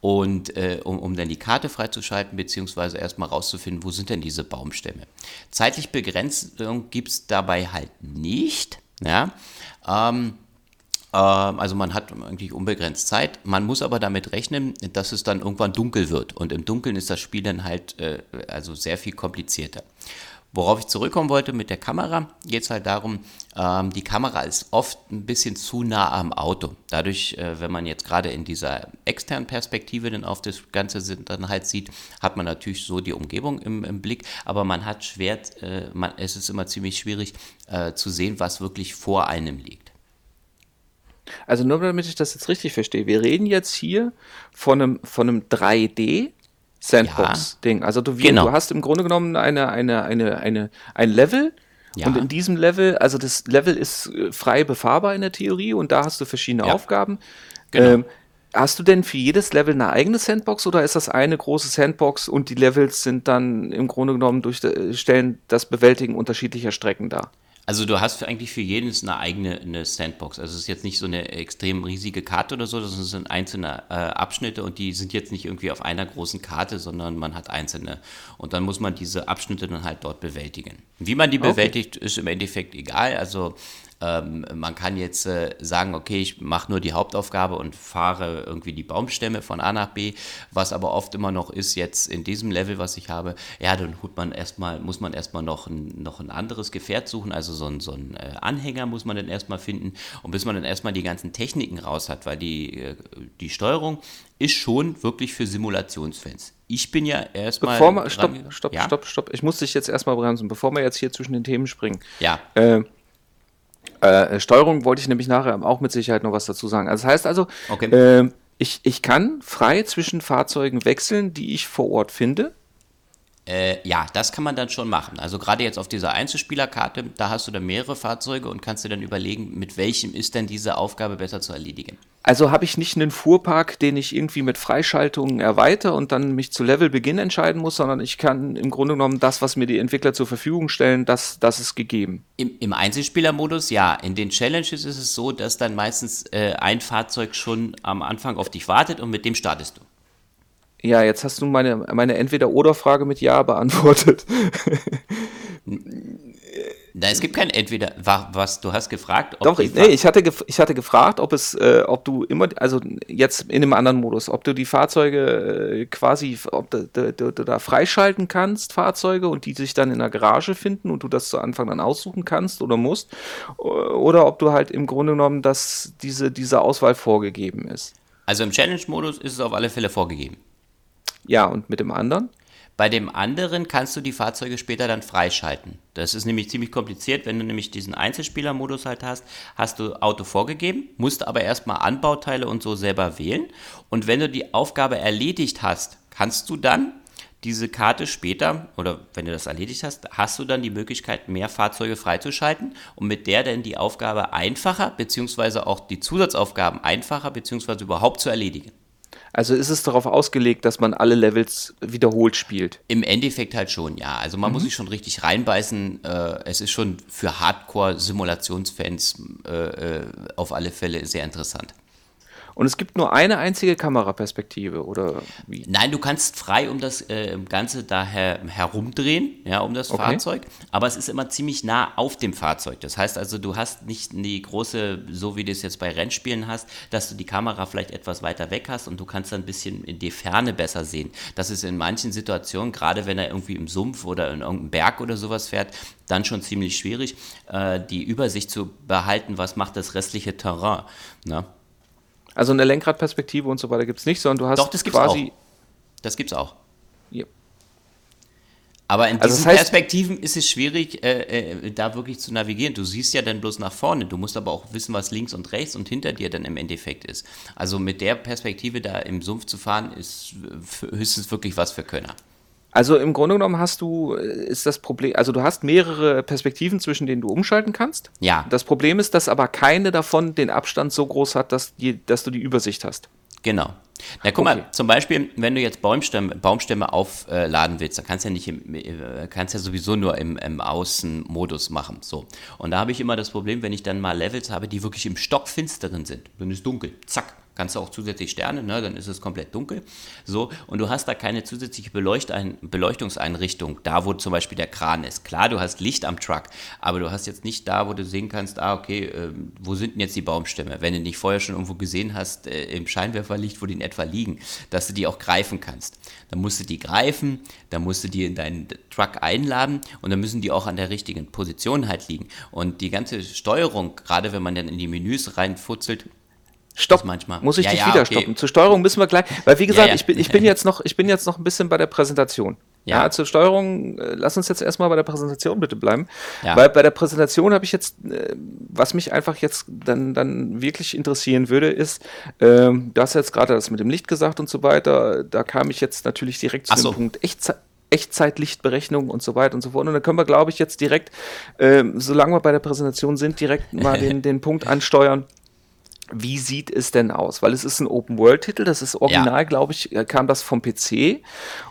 und äh, um, um dann die Karte freizuschalten, beziehungsweise erstmal rauszufinden, wo sind denn diese Baumstämme. Zeitlich Begrenzung gibt es dabei halt nicht. Ja? Ähm, ähm, also man hat eigentlich unbegrenzt Zeit. Man muss aber damit rechnen, dass es dann irgendwann dunkel wird. Und im Dunkeln ist das Spiel dann halt äh, also sehr viel komplizierter. Worauf ich zurückkommen wollte mit der Kamera, geht es halt darum, ähm, die Kamera ist oft ein bisschen zu nah am Auto. Dadurch, äh, wenn man jetzt gerade in dieser externen Perspektive dann auf das Ganze dann halt sieht, hat man natürlich so die Umgebung im, im Blick, aber man hat schwer, äh, man, es ist immer ziemlich schwierig äh, zu sehen, was wirklich vor einem liegt. Also nur damit ich das jetzt richtig verstehe, wir reden jetzt hier von einem, von einem 3D Sandbox-Ding. Also du, genau. du hast im Grunde genommen eine, eine, eine, eine, ein Level ja. und in diesem Level, also das Level ist äh, frei befahrbar in der Theorie und da hast du verschiedene ja. Aufgaben. Genau. Ähm, Hast du denn für jedes Level eine eigene Sandbox oder ist das eine große Sandbox und die Levels sind dann im Grunde genommen durch äh, stellen das Bewältigen unterschiedlicher Strecken dar? Also du hast für eigentlich für jedes eine eigene eine Sandbox. Also es ist jetzt nicht so eine extrem riesige Karte oder so, es sind einzelne äh, Abschnitte und die sind jetzt nicht irgendwie auf einer großen Karte, sondern man hat einzelne. Und dann muss man diese Abschnitte dann halt dort bewältigen. Wie man die okay. bewältigt, ist im Endeffekt egal. Also ähm, man kann jetzt äh, sagen, okay, ich mache nur die Hauptaufgabe und fahre irgendwie die Baumstämme von A nach B, was aber oft immer noch ist jetzt in diesem Level, was ich habe, ja, dann man erstmal, muss man erstmal noch ein, noch ein anderes Gefährt suchen, also so ein, so ein äh, Anhänger muss man dann erstmal finden und bis man dann erstmal die ganzen Techniken raus hat, weil die, äh, die Steuerung ist schon wirklich für Simulationsfans. Ich bin ja erstmal. Bevor wir, stopp, stopp, ja? stopp, stopp. Ich muss dich jetzt erstmal bremsen, bevor wir jetzt hier zwischen den Themen springen. Ja. Äh, äh, Steuerung wollte ich nämlich nachher auch mit Sicherheit noch was dazu sagen. Also das heißt also, okay. äh, ich, ich kann frei zwischen Fahrzeugen wechseln, die ich vor Ort finde. Äh, ja, das kann man dann schon machen. Also gerade jetzt auf dieser Einzelspielerkarte, da hast du dann mehrere Fahrzeuge und kannst dir dann überlegen, mit welchem ist denn diese Aufgabe besser zu erledigen. Also habe ich nicht einen Fuhrpark, den ich irgendwie mit Freischaltungen erweitere und dann mich zu Levelbeginn entscheiden muss, sondern ich kann im Grunde genommen das, was mir die Entwickler zur Verfügung stellen, das, das ist gegeben. Im, im Einzelspielermodus ja. In den Challenges ist es so, dass dann meistens äh, ein Fahrzeug schon am Anfang auf dich wartet und mit dem startest du. Ja, jetzt hast du meine, meine Entweder-Oder-Frage mit Ja beantwortet. Na, es gibt kein Entweder, was du hast gefragt. Doch, ich, nee, ich hatte, ich hatte gefragt, ob es, äh, ob du immer, also jetzt in einem anderen Modus, ob du die Fahrzeuge äh, quasi, ob du, du, du, du, da freischalten kannst, Fahrzeuge, und die sich dann in der Garage finden und du das zu Anfang dann aussuchen kannst oder musst, oder ob du halt im Grunde genommen, dass diese, diese Auswahl vorgegeben ist. Also im Challenge-Modus ist es auf alle Fälle vorgegeben. Ja, und mit dem anderen? Bei dem anderen kannst du die Fahrzeuge später dann freischalten. Das ist nämlich ziemlich kompliziert, wenn du nämlich diesen Einzelspielermodus halt hast, hast du Auto vorgegeben, musst aber erstmal Anbauteile und so selber wählen. Und wenn du die Aufgabe erledigt hast, kannst du dann diese Karte später, oder wenn du das erledigt hast, hast du dann die Möglichkeit, mehr Fahrzeuge freizuschalten und mit der dann die Aufgabe einfacher, beziehungsweise auch die Zusatzaufgaben einfacher, beziehungsweise überhaupt zu erledigen. Also ist es darauf ausgelegt, dass man alle Levels wiederholt spielt? Im Endeffekt halt schon, ja. Also man mhm. muss sich schon richtig reinbeißen. Äh, es ist schon für Hardcore-Simulationsfans äh, äh, auf alle Fälle sehr interessant. Und es gibt nur eine einzige Kameraperspektive, oder wie? Nein, du kannst frei um das äh, Ganze da her herumdrehen, ja, um das okay. Fahrzeug. Aber es ist immer ziemlich nah auf dem Fahrzeug. Das heißt also, du hast nicht die große, so wie du es jetzt bei Rennspielen hast, dass du die Kamera vielleicht etwas weiter weg hast und du kannst dann ein bisschen in die Ferne besser sehen. Das ist in manchen Situationen, gerade wenn er irgendwie im Sumpf oder in irgendeinem Berg oder sowas fährt, dann schon ziemlich schwierig, äh, die Übersicht zu behalten, was macht das restliche Terrain. Ne? Also eine Lenkradperspektive und so weiter gibt es nicht, sondern du hast Doch, das gibt's quasi. Auch. Das gibt's auch. Ja. Aber in also diesen das heißt, Perspektiven ist es schwierig, äh, äh, da wirklich zu navigieren. Du siehst ja dann bloß nach vorne. Du musst aber auch wissen, was links und rechts und hinter dir dann im Endeffekt ist. Also mit der Perspektive da im Sumpf zu fahren, ist höchstens wirklich was für Könner. Also im Grunde genommen hast du, äh, ist das Problem, also du hast mehrere Perspektiven, zwischen denen du umschalten kannst. Ja. Das Problem ist, dass aber keine davon den Abstand so groß hat, dass, die, dass du die Übersicht hast. Genau. Na guck okay. mal, zum Beispiel, wenn du jetzt Baumstämme, Baumstämme aufladen willst, dann kannst du ja nicht im, äh, kannst ja sowieso nur im, im Außenmodus machen. So. Und da habe ich immer das Problem, wenn ich dann mal Levels habe, die wirklich im Stockfinsteren sind, dann ist dunkel, zack, kannst du auch zusätzlich Sterne, ne, dann ist es komplett dunkel. So, und du hast da keine zusätzliche Beleuchtein Beleuchtungseinrichtung, da wo zum Beispiel der Kran ist. Klar, du hast Licht am Truck, aber du hast jetzt nicht da, wo du sehen kannst, ah, okay, äh, wo sind denn jetzt die Baumstämme? Wenn du nicht vorher schon irgendwo gesehen hast, äh, im Scheinwerferlicht, wo die in etwa liegen, dass du die auch greifen kannst. Dann musst du die greifen, dann musst du die in deinen Truck einladen und dann müssen die auch an der richtigen Position halt liegen. Und die ganze Steuerung, gerade wenn man dann in die Menüs reinfutzelt, Stopp, manchmal. muss ich ja, dich ja, wieder okay. stoppen. Zur Steuerung müssen wir gleich, weil wie gesagt, ja, ich, bin, ich, bin jetzt noch, ich bin jetzt noch ein bisschen bei der Präsentation. Ja, zur Steuerung, äh, lass uns jetzt erstmal bei der Präsentation bitte bleiben. Weil bei der Präsentation habe ich jetzt, äh, was mich einfach jetzt dann, dann wirklich interessieren würde, ist, äh, du hast jetzt gerade das mit dem Licht gesagt und so weiter, da kam ich jetzt natürlich direkt zu Ach dem so. Punkt Echtzeit. Echtzeitlichtberechnung und so weiter und so fort. Und dann können wir, glaube ich, jetzt direkt, äh, solange wir bei der Präsentation sind, direkt mal den, den Punkt ansteuern wie sieht es denn aus? Weil es ist ein Open-World-Titel, das ist original, ja. glaube ich, äh, kam das vom PC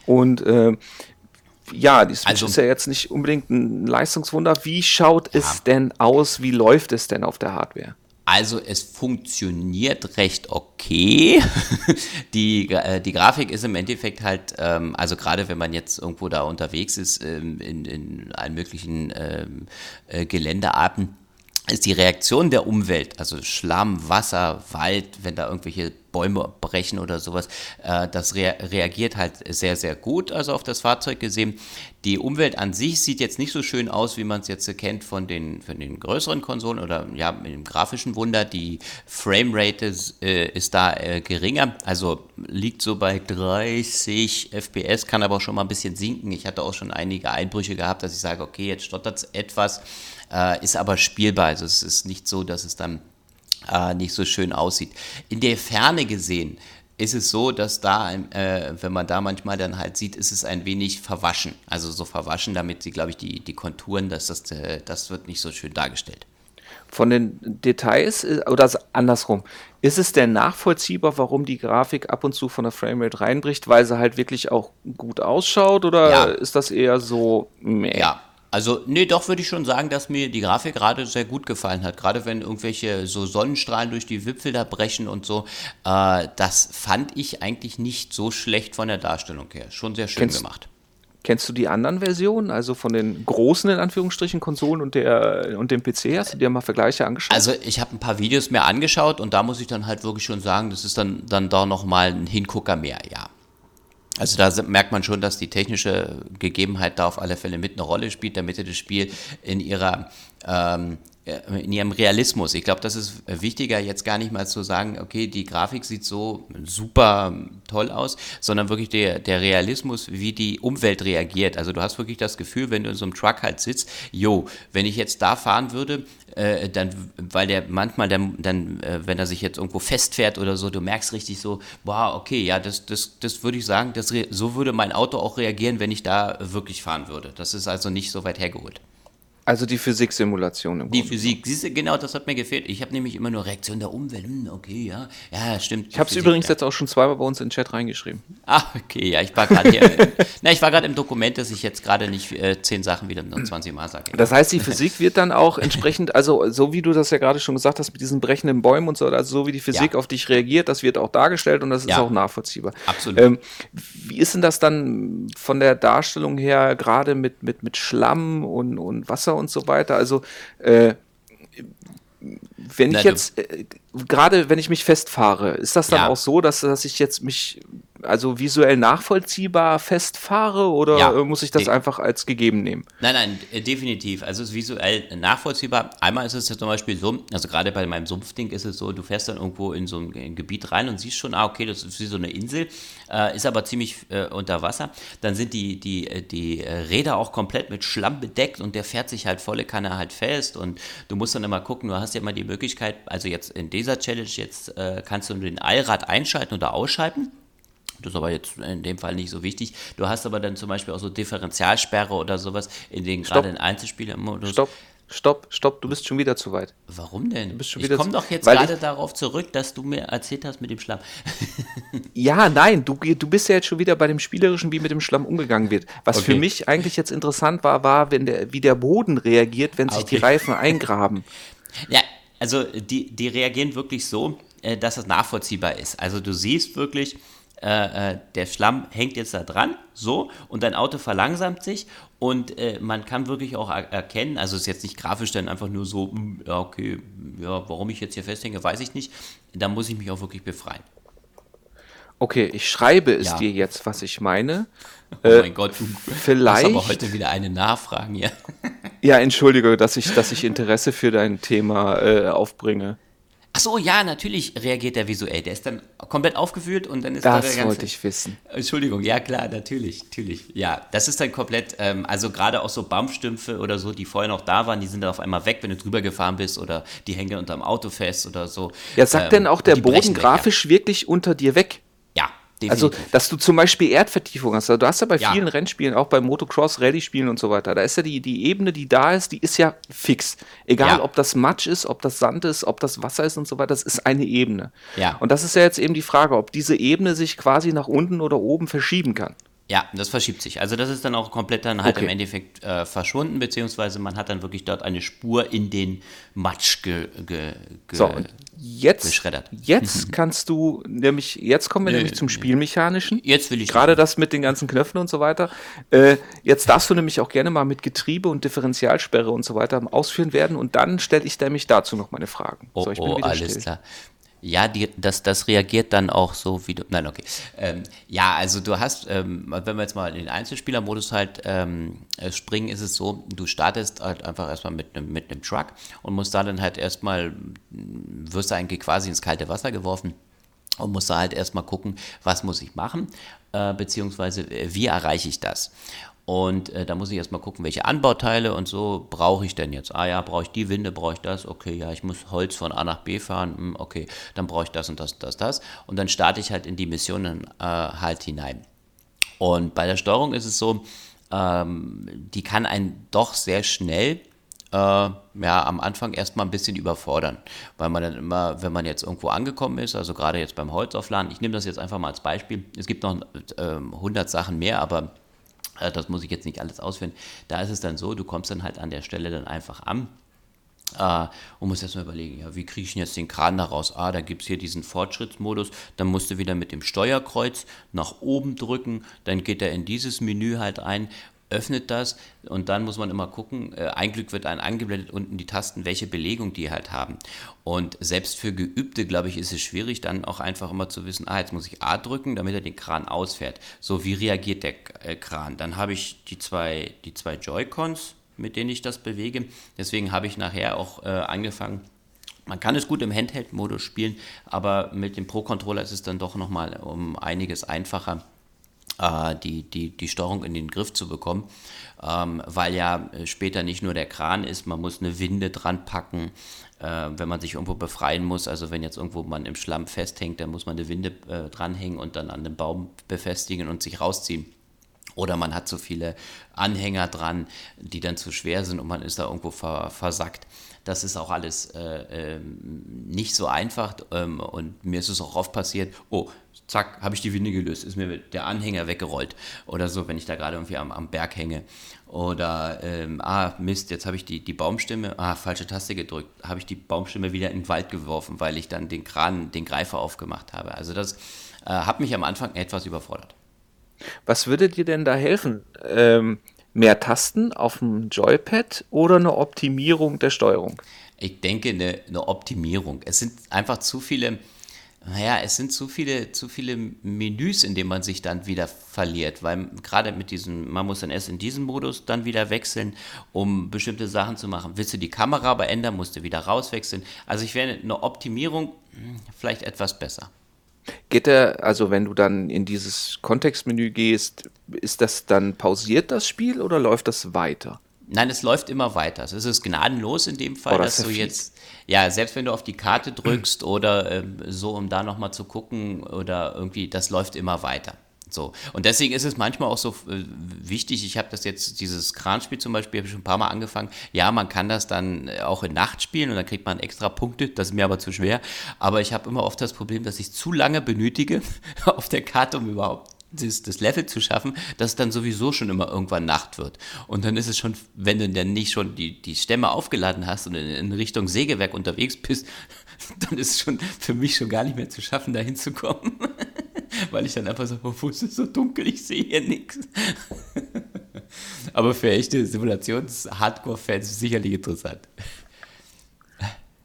und äh, ja, die Switch also, ist ja jetzt nicht unbedingt ein Leistungswunder. Wie schaut ja. es denn aus? Wie läuft es denn auf der Hardware? Also es funktioniert recht okay. die, äh, die Grafik ist im Endeffekt halt, ähm, also gerade wenn man jetzt irgendwo da unterwegs ist, ähm, in, in allen möglichen ähm, äh, Geländearten, ist die Reaktion der Umwelt, also Schlamm, Wasser, Wald, wenn da irgendwelche Bäume brechen oder sowas, äh, das rea reagiert halt sehr, sehr gut, also auf das Fahrzeug gesehen. Die Umwelt an sich sieht jetzt nicht so schön aus, wie man es jetzt kennt von den, von den größeren Konsolen oder ja, mit dem grafischen Wunder. Die Framerate ist, äh, ist da äh, geringer, also liegt so bei 30 FPS, kann aber auch schon mal ein bisschen sinken. Ich hatte auch schon einige Einbrüche gehabt, dass ich sage, okay, jetzt stottert es etwas äh, ist aber spielbar. Also es ist nicht so, dass es dann äh, nicht so schön aussieht. In der Ferne gesehen ist es so, dass da, äh, wenn man da manchmal dann halt sieht, ist es ein wenig verwaschen. Also so verwaschen, damit sie, glaube ich, die, die Konturen, dass das, äh, das wird nicht so schön dargestellt. Von den Details äh, oder andersrum, ist es denn nachvollziehbar, warum die Grafik ab und zu von der Framerate reinbricht, weil sie halt wirklich auch gut ausschaut oder ja. ist das eher so meh? Ja, also, nee, doch würde ich schon sagen, dass mir die Grafik gerade sehr gut gefallen hat. Gerade wenn irgendwelche so Sonnenstrahlen durch die Wipfel da brechen und so. Äh, das fand ich eigentlich nicht so schlecht von der Darstellung her. Schon sehr schön kennst, gemacht. Kennst du die anderen Versionen, also von den großen, in Anführungsstrichen, Konsolen und, der, und dem PC? Hast du dir mal Vergleiche angeschaut? Also, ich habe ein paar Videos mehr angeschaut und da muss ich dann halt wirklich schon sagen, das ist dann, dann doch nochmal ein Hingucker mehr, ja. Also da merkt man schon, dass die technische Gegebenheit da auf alle Fälle mit eine Rolle spielt, damit das Spiel in ihrer ähm, in ihrem Realismus. Ich glaube, das ist wichtiger, jetzt gar nicht mal zu sagen, okay, die Grafik sieht so super toll aus, sondern wirklich der, der Realismus, wie die Umwelt reagiert. Also du hast wirklich das Gefühl, wenn du in so einem Truck halt sitzt, jo, wenn ich jetzt da fahren würde, äh, dann, weil der manchmal dann, dann äh, wenn er sich jetzt irgendwo festfährt oder so, du merkst richtig so, wow, okay, ja, das, das, das würde ich sagen, das, so würde mein Auto auch reagieren, wenn ich da wirklich fahren würde. Das ist also nicht so weit hergeholt. Also die Physiksimulation im Die Grunde. Physik, siehst du, genau, das hat mir gefehlt. Ich habe nämlich immer nur Reaktion der Umwelt. Hm, okay, ja, ja, stimmt. Ich habe es übrigens ja. jetzt auch schon zweimal bei uns in den Chat reingeschrieben. Ah, okay, ja, ich war gerade hier. na, ich war gerade im Dokument, dass ich jetzt gerade nicht äh, zehn Sachen wieder nur 20 Mal sage. Das heißt, die Physik wird dann auch entsprechend, also so wie du das ja gerade schon gesagt hast, mit diesen brechenden Bäumen und so, also so wie die Physik ja. auf dich reagiert, das wird auch dargestellt und das ist ja. auch nachvollziehbar. Absolut. Ähm, wie ist denn das dann von der Darstellung her, gerade mit, mit, mit Schlamm und, und Wasser und so weiter? Also äh, wenn ich Na, jetzt, äh, gerade wenn ich mich festfahre, ist das dann ja. auch so, dass, dass ich jetzt mich also visuell nachvollziehbar festfahre oder ja, muss ich das einfach als gegeben nehmen? Nein, nein, äh, definitiv. Also es ist visuell nachvollziehbar. Einmal ist es ja zum Beispiel so, also gerade bei meinem Sumpfding ist es so, du fährst dann irgendwo in so ein Gebiet rein und siehst schon, ah, okay, das ist wie so eine Insel, äh, ist aber ziemlich äh, unter Wasser. Dann sind die, die, äh, die Räder auch komplett mit Schlamm bedeckt und der fährt sich halt volle Kanne halt fest und du musst dann immer gucken, du hast ja immer die Möglichkeit, also jetzt in dieser Challenge, jetzt äh, kannst du den Allrad einschalten oder ausschalten. Das ist aber jetzt in dem Fall nicht so wichtig. Du hast aber dann zum Beispiel auch so Differentialsperre oder sowas in den gerade in Einzelspielermodus. Stopp, stopp, stopp, du bist schon wieder zu weit. Warum denn? ich komme doch jetzt gerade darauf zurück, dass du mir erzählt hast mit dem Schlamm. ja, nein, du, du bist ja jetzt schon wieder bei dem Spielerischen, wie mit dem Schlamm umgegangen wird. Was okay. für mich eigentlich jetzt interessant war, war, wenn der, wie der Boden reagiert, wenn sich okay. die Reifen eingraben. Ja, also die, die reagieren wirklich so, äh, dass es nachvollziehbar ist. Also du siehst wirklich, äh, äh, der Schlamm hängt jetzt da dran, so, und dein Auto verlangsamt sich und äh, man kann wirklich auch er erkennen, also es ist jetzt nicht grafisch dann einfach nur so, mh, hm, ja, okay, ja, warum ich jetzt hier festhänge, weiß ich nicht. Da muss ich mich auch wirklich befreien. Okay, ich schreibe es ja. dir jetzt, was ich meine. Oh äh, mein Gott, du vielleicht, hast aber heute wieder eine Nachfrage hier. ja, entschuldige, dass ich, dass ich Interesse für dein Thema äh, aufbringe. Ach so, ja, natürlich reagiert er visuell. Der ist dann komplett aufgeführt und dann ist das da der ganze. wollte ich wissen. Entschuldigung, ja klar, natürlich, natürlich. Ja, das ist dann komplett, ähm, also gerade auch so Baumstümpfe oder so, die vorher noch da waren, die sind dann auf einmal weg, wenn du drüber gefahren bist oder die hängen unterm Auto fest oder so. Ja, sagt ähm, denn auch der Boden grafisch wirklich unter dir weg? Also, Definitiv. Also, dass du zum Beispiel Erdvertiefung hast. Also, du hast ja bei ja. vielen Rennspielen, auch bei Motocross, Rallye-Spielen und so weiter, da ist ja die, die Ebene, die da ist, die ist ja fix. Egal, ja. ob das Matsch ist, ob das Sand ist, ob das Wasser ist und so weiter, das ist eine Ebene. Ja. Und das ist ja jetzt eben die Frage, ob diese Ebene sich quasi nach unten oder oben verschieben kann. Ja, das verschiebt sich. Also das ist dann auch komplett dann halt okay. im Endeffekt äh, verschwunden, beziehungsweise man hat dann wirklich dort eine Spur in den Matsch ge, ge, ge so, jetzt, geschreddert. Jetzt kannst du nämlich, jetzt kommen wir nee, nämlich zum Spielmechanischen. Jetzt will ich. Gerade das mit den ganzen Knöpfen und so weiter. Äh, jetzt darfst du nämlich auch gerne mal mit Getriebe und Differentialsperre und so weiter ausführen werden und dann stelle ich nämlich dazu noch meine Fragen. Oh, so, oh alles still. klar. Ja, die, das, das reagiert dann auch so, wie du. Nein, okay. Ähm, ja, also du hast, ähm, wenn wir jetzt mal in den Einzelspielermodus halt ähm, äh, springen, ist es so, du startest halt einfach erstmal mit einem mit Truck und musst da dann halt erstmal, wirst du eigentlich quasi ins kalte Wasser geworfen und musst da halt erstmal gucken, was muss ich machen, äh, beziehungsweise äh, wie erreiche ich das. Und äh, da muss ich erstmal gucken, welche Anbauteile und so brauche ich denn jetzt. Ah ja, brauche ich die Winde, brauche ich das? Okay, ja, ich muss Holz von A nach B fahren. Hm, okay, dann brauche ich das und das, das, das. Und dann starte ich halt in die Missionen äh, halt hinein. Und bei der Steuerung ist es so, ähm, die kann einen doch sehr schnell äh, ja, am Anfang erstmal ein bisschen überfordern, weil man dann immer, wenn man jetzt irgendwo angekommen ist, also gerade jetzt beim Holzaufladen, ich nehme das jetzt einfach mal als Beispiel, es gibt noch äh, 100 Sachen mehr, aber das muss ich jetzt nicht alles ausführen. Da ist es dann so, du kommst dann halt an der Stelle dann einfach an äh, und musst erstmal überlegen, ja, wie kriege ich jetzt den Kran da raus? Ah, da gibt es hier diesen Fortschrittsmodus, dann musst du wieder mit dem Steuerkreuz nach oben drücken, dann geht er in dieses Menü halt ein öffnet das und dann muss man immer gucken, äh, ein Glück wird ein angeblendet unten die Tasten, welche Belegung die halt haben. Und selbst für Geübte, glaube ich, ist es schwierig, dann auch einfach immer zu wissen, ah, jetzt muss ich A drücken, damit er den Kran ausfährt. So, wie reagiert der äh, Kran? Dann habe ich die zwei, die zwei Joy-Cons, mit denen ich das bewege. Deswegen habe ich nachher auch äh, angefangen, man kann es gut im Handheld-Modus spielen, aber mit dem Pro-Controller ist es dann doch nochmal um einiges einfacher die, die, die Steuerung in den Griff zu bekommen, ähm, weil ja äh, später nicht nur der Kran ist, man muss eine Winde dran packen, äh, wenn man sich irgendwo befreien muss, also wenn jetzt irgendwo man im Schlamm festhängt, dann muss man eine Winde äh, dranhängen und dann an den Baum befestigen und sich rausziehen. Oder man hat zu viele Anhänger dran, die dann zu schwer sind und man ist da irgendwo ver versackt. Das ist auch alles äh, äh, nicht so einfach ähm, und mir ist es auch oft passiert, oh, zack, habe ich die Winde gelöst, ist mir der Anhänger weggerollt oder so, wenn ich da gerade irgendwie am, am Berg hänge. Oder, ähm, ah, Mist, jetzt habe ich die, die Baumstimme, ah, falsche Taste gedrückt, habe ich die Baumstimme wieder in den Wald geworfen, weil ich dann den Kran, den Greifer aufgemacht habe. Also das äh, hat mich am Anfang etwas überfordert. Was würde dir denn da helfen? Ähm, mehr Tasten auf dem Joypad oder eine Optimierung der Steuerung? Ich denke, eine, eine Optimierung. Es sind einfach zu viele naja, es sind zu viele, zu viele Menüs, in denen man sich dann wieder verliert, weil gerade mit diesem, man muss dann erst in diesen Modus dann wieder wechseln, um bestimmte Sachen zu machen. Willst du die Kamera aber ändern, musst du wieder rauswechseln. Also ich wäre eine Optimierung hm, vielleicht etwas besser. Geht der, also wenn du dann in dieses Kontextmenü gehst, ist das dann pausiert das Spiel oder läuft das weiter? Nein, es läuft immer weiter. Es ist gnadenlos in dem Fall, oh, das dass du jetzt, ja, selbst wenn du auf die Karte drückst oder ähm, so, um da nochmal zu gucken oder irgendwie, das läuft immer weiter. So. Und deswegen ist es manchmal auch so äh, wichtig, ich habe das jetzt, dieses Kranspiel zum Beispiel, habe ich schon ein paar Mal angefangen. Ja, man kann das dann auch in Nacht spielen und dann kriegt man extra Punkte, das ist mir aber zu schwer. Aber ich habe immer oft das Problem, dass ich zu lange benötige auf der Karte, um überhaupt das, das, Level zu schaffen, dass dann sowieso schon immer irgendwann Nacht wird. Und dann ist es schon, wenn du dann nicht schon die, die Stämme aufgeladen hast und in, in Richtung Sägewerk unterwegs bist, dann ist es schon für mich schon gar nicht mehr zu schaffen, da hinzukommen. Weil ich dann einfach so, wo ist es so dunkel, ich sehe hier nichts. Aber für echte Simulations-Hardcore-Fans sicherlich interessant.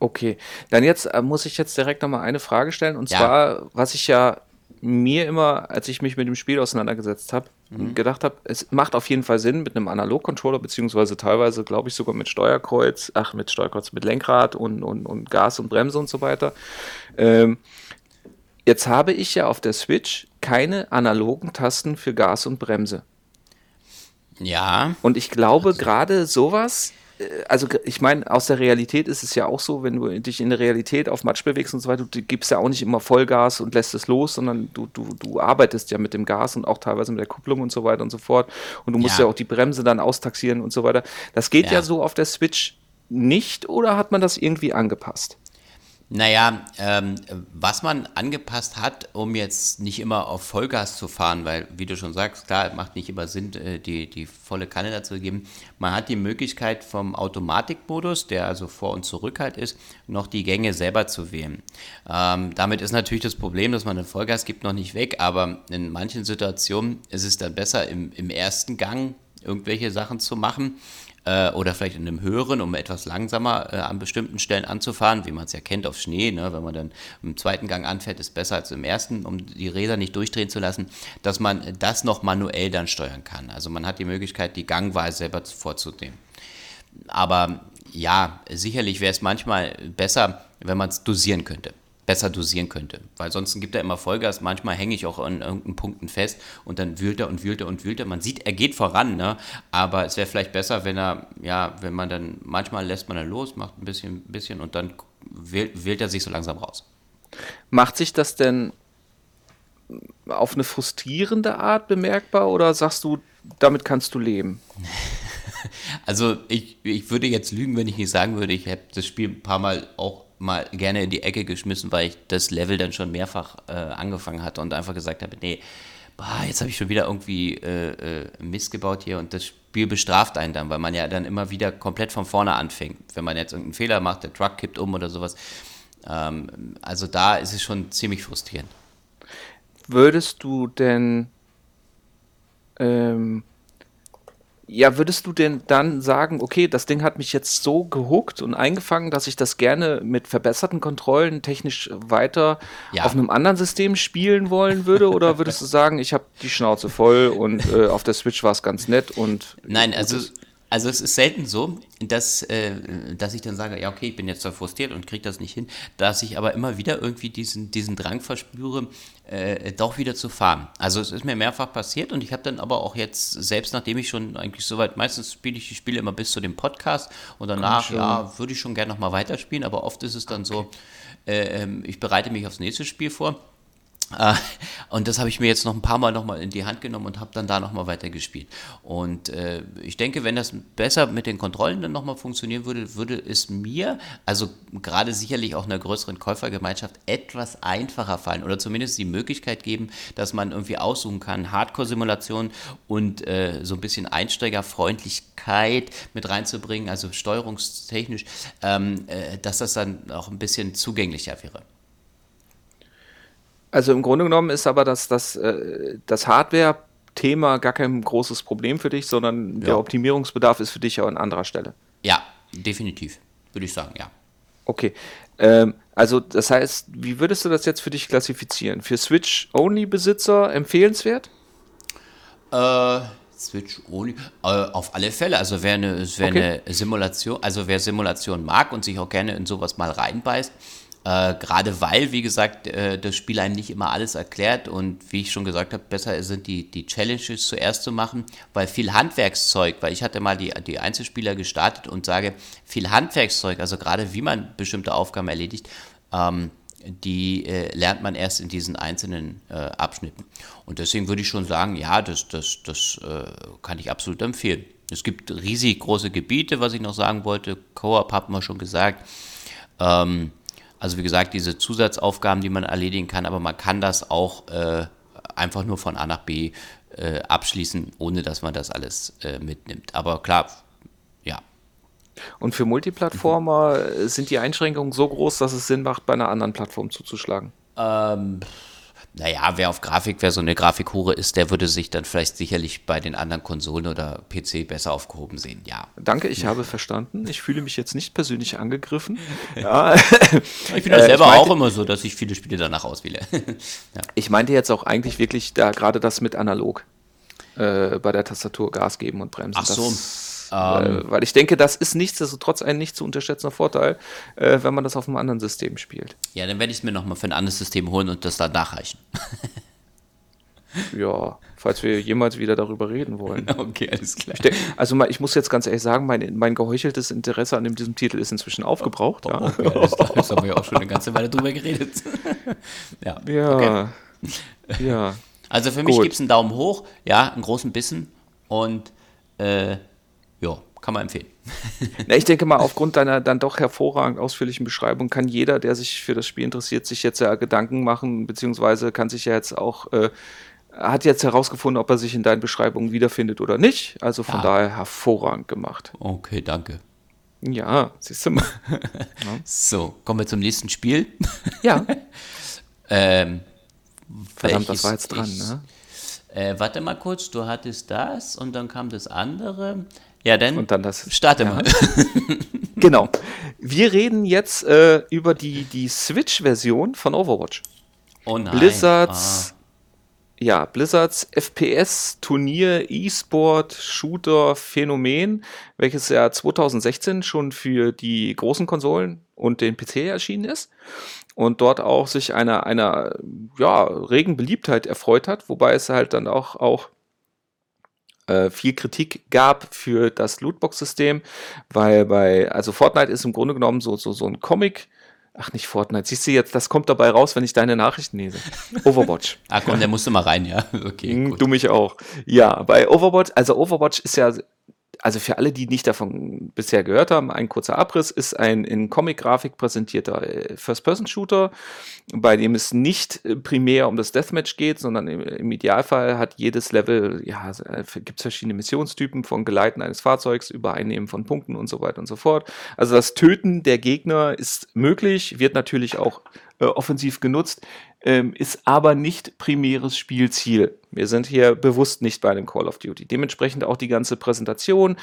Okay, dann jetzt äh, muss ich jetzt direkt nochmal eine Frage stellen. Und ja. zwar, was ich ja mir immer, als ich mich mit dem Spiel auseinandergesetzt habe, mhm. gedacht habe, es macht auf jeden Fall Sinn mit einem Analog-Controller, beziehungsweise teilweise, glaube ich, sogar mit Steuerkreuz, ach, mit Steuerkreuz, mit Lenkrad und, und, und Gas und Bremse und so weiter. Ähm, jetzt habe ich ja auf der Switch keine analogen Tasten für Gas und Bremse. Ja. Und ich glaube, also. gerade sowas also ich meine, aus der Realität ist es ja auch so, wenn du dich in der Realität auf Matsch bewegst und so weiter, du gibst ja auch nicht immer Vollgas und lässt es los, sondern du, du, du arbeitest ja mit dem Gas und auch teilweise mit der Kupplung und so weiter und so fort. Und du musst ja, ja auch die Bremse dann austaxieren und so weiter. Das geht ja. ja so auf der Switch nicht oder hat man das irgendwie angepasst? Naja, ähm, was man angepasst hat, um jetzt nicht immer auf Vollgas zu fahren, weil, wie du schon sagst, klar, macht nicht immer Sinn, äh, die, die volle Kanne dazu zu geben. Man hat die Möglichkeit vom Automatikmodus, der also vor und zurück halt ist, noch die Gänge selber zu wählen. Ähm, damit ist natürlich das Problem, dass man den Vollgas gibt, noch nicht weg, aber in manchen Situationen ist es dann besser, im, im ersten Gang irgendwelche Sachen zu machen äh, oder vielleicht in einem höheren, um etwas langsamer äh, an bestimmten Stellen anzufahren, wie man es ja kennt auf Schnee. Ne? Wenn man dann im zweiten Gang anfährt, ist besser als im ersten, um die Räder nicht durchdrehen zu lassen, dass man das noch manuell dann steuern kann. Also man hat die Möglichkeit, die Gangweise selber vorzunehmen. Aber ja, sicherlich wäre es manchmal besser, wenn man es dosieren könnte besser dosieren könnte. Weil sonst gibt er immer Vollgas, manchmal hänge ich auch an irgendeinen Punkten fest und dann wühlt er und wühlt er und wühlt er. Man sieht, er geht voran, ne? aber es wäre vielleicht besser, wenn er, ja, wenn man dann, manchmal lässt man dann los, macht ein bisschen, bisschen und dann wählt, wählt er sich so langsam raus. Macht sich das denn auf eine frustrierende Art bemerkbar oder sagst du, damit kannst du leben? Also ich, ich würde jetzt lügen, wenn ich nicht sagen würde, ich habe das Spiel ein paar Mal auch mal gerne in die Ecke geschmissen, weil ich das Level dann schon mehrfach äh, angefangen hatte und einfach gesagt habe, nee, bah, jetzt habe ich schon wieder irgendwie äh, äh, Mist gebaut hier und das Spiel bestraft einen dann, weil man ja dann immer wieder komplett von vorne anfängt. Wenn man jetzt irgendeinen Fehler macht, der Truck kippt um oder sowas. Ähm, also da ist es schon ziemlich frustrierend. Würdest du denn ähm, ja, würdest du denn dann sagen, okay, das Ding hat mich jetzt so gehuckt und eingefangen, dass ich das gerne mit verbesserten Kontrollen technisch weiter ja. auf einem anderen System spielen wollen würde? Oder würdest du sagen, ich habe die Schnauze voll und äh, auf der Switch war es ganz nett und. Nein, also also es ist selten so, dass, äh, dass ich dann sage, ja okay, ich bin jetzt zwar frustriert und kriege das nicht hin, dass ich aber immer wieder irgendwie diesen, diesen Drang verspüre, äh, doch wieder zu fahren. Also es ist mir mehrfach passiert und ich habe dann aber auch jetzt, selbst nachdem ich schon eigentlich soweit, meistens spiele ich die Spiele immer bis zu dem Podcast und danach, ja, würde ich schon gerne nochmal weiterspielen, aber oft ist es dann okay. so, äh, ähm, ich bereite mich aufs nächste Spiel vor und das habe ich mir jetzt noch ein paar Mal nochmal in die Hand genommen und habe dann da nochmal weitergespielt. Und äh, ich denke, wenn das besser mit den Kontrollen dann nochmal funktionieren würde, würde es mir, also gerade sicherlich auch einer größeren Käufergemeinschaft, etwas einfacher fallen oder zumindest die Möglichkeit geben, dass man irgendwie aussuchen kann, Hardcore-Simulation und äh, so ein bisschen Einsteigerfreundlichkeit mit reinzubringen, also steuerungstechnisch, ähm, äh, dass das dann auch ein bisschen zugänglicher wäre. Also im Grunde genommen ist aber das, das, äh, das Hardware-Thema gar kein großes Problem für dich, sondern ja. der Optimierungsbedarf ist für dich ja an anderer Stelle. Ja, definitiv, würde ich sagen, ja. Okay. Ähm, also das heißt, wie würdest du das jetzt für dich klassifizieren? Für Switch-Only-Besitzer empfehlenswert? Äh, Switch-Only? Äh, auf alle Fälle. Also wer eine, wer okay. eine Simulation, also wer Simulation mag und sich auch gerne in sowas mal reinbeißt, äh, Gerade weil, wie gesagt, äh, das Spiel einem nicht immer alles erklärt und wie ich schon gesagt habe, besser sind die, die Challenges zuerst zu machen, weil viel Handwerkszeug, weil ich hatte mal die, die Einzelspieler gestartet und sage, viel Handwerkszeug, also gerade wie man bestimmte Aufgaben erledigt, ähm, die äh, lernt man erst in diesen einzelnen äh, Abschnitten. Und deswegen würde ich schon sagen, ja, das, das, das äh, kann ich absolut empfehlen. Es gibt riesig große Gebiete, was ich noch sagen wollte. Coop hat man schon gesagt. Ähm, also wie gesagt, diese Zusatzaufgaben, die man erledigen kann, aber man kann das auch äh, einfach nur von A nach B äh, abschließen, ohne dass man das alles äh, mitnimmt. Aber klar, ja. Und für Multiplattformer mhm. sind die Einschränkungen so groß, dass es Sinn macht, bei einer anderen Plattform zuzuschlagen? Ähm, naja, wer auf Grafik, wer so eine Grafikhure ist, der würde sich dann vielleicht sicherlich bei den anderen Konsolen oder PC besser aufgehoben sehen, ja. Danke, ich habe verstanden. Ich fühle mich jetzt nicht persönlich angegriffen. Ja. Ich finde das äh, selber meinte, auch immer so, dass ich viele Spiele danach auswähle. ja. Ich meinte jetzt auch eigentlich wirklich da gerade das mit analog. Äh, bei der Tastatur Gas geben und bremsen. Ach so. Das, ähm, weil ich denke, das ist nichtsdestotrotz ein nicht zu unterschätzender Vorteil, äh, wenn man das auf einem anderen System spielt. Ja, dann werde ich es mir nochmal für ein anderes System holen und das dann nachreichen. ja, falls wir jemals wieder darüber reden wollen. Okay, alles klar. Ich denk, also mal, ich muss jetzt ganz ehrlich sagen, mein, mein geheucheltes Interesse an diesem Titel ist inzwischen aufgebraucht. Oh, ja. Okay, alles klar. Das haben wir ja auch schon eine ganze Weile drüber geredet. ja. Ja. Okay. ja. Also für mich gibt es einen Daumen hoch, ja, einen großen Bissen und äh, kann man empfehlen. Na, ich denke mal, aufgrund deiner dann doch hervorragend ausführlichen Beschreibung kann jeder, der sich für das Spiel interessiert, sich jetzt ja Gedanken machen, beziehungsweise kann sich ja jetzt auch, äh, hat jetzt herausgefunden, ob er sich in deinen Beschreibungen wiederfindet oder nicht. Also von ja. daher hervorragend gemacht. Okay, danke. Ja, siehst du mal. So, kommen wir zum nächsten Spiel. Ja. ähm, Verdammt, das war jetzt dran, ich, ne? Äh, warte mal kurz, du hattest das und dann kam das andere. Ja, dann, und dann das, starte ja. mal. genau. Wir reden jetzt äh, über die, die Switch-Version von Overwatch. Oh nein. Blizzards, ah. ja, Blizzards FPS-Turnier, E-Sport, Shooter, Phänomen, welches ja 2016 schon für die großen Konsolen und den PC erschienen ist und dort auch sich einer, einer ja, regen Beliebtheit erfreut hat, wobei es halt dann auch, auch äh, viel Kritik gab für das Lootbox-System, weil bei, also Fortnite ist im Grunde genommen so, so, so ein Comic, Ach, nicht Fortnite. Siehst du jetzt, das kommt dabei raus, wenn ich deine Nachrichten lese. Overwatch. Ach komm, der musste mal rein, ja. Okay. Hm, gut. Du mich auch. Ja, bei Overwatch, also Overwatch ist ja also für alle, die nicht davon bisher gehört haben, ein kurzer Abriss ist ein in Comic-Grafik präsentierter äh, First-Person-Shooter, bei dem es nicht äh, primär um das Deathmatch geht, sondern im, Idealfall hat jedes Level, ja, äh, gibt es verschiedene Missionstypen von Geleiten eines Fahrzeugs über Einnehmen von Punkten und so weiter und so fort. Also das Töten der Gegner ist möglich, wird natürlich auch äh, offensiv genutzt ähm, ist aber nicht primäres Spielziel. Wir sind hier bewusst nicht bei einem Call of Duty. Dementsprechend auch die ganze Präsentation.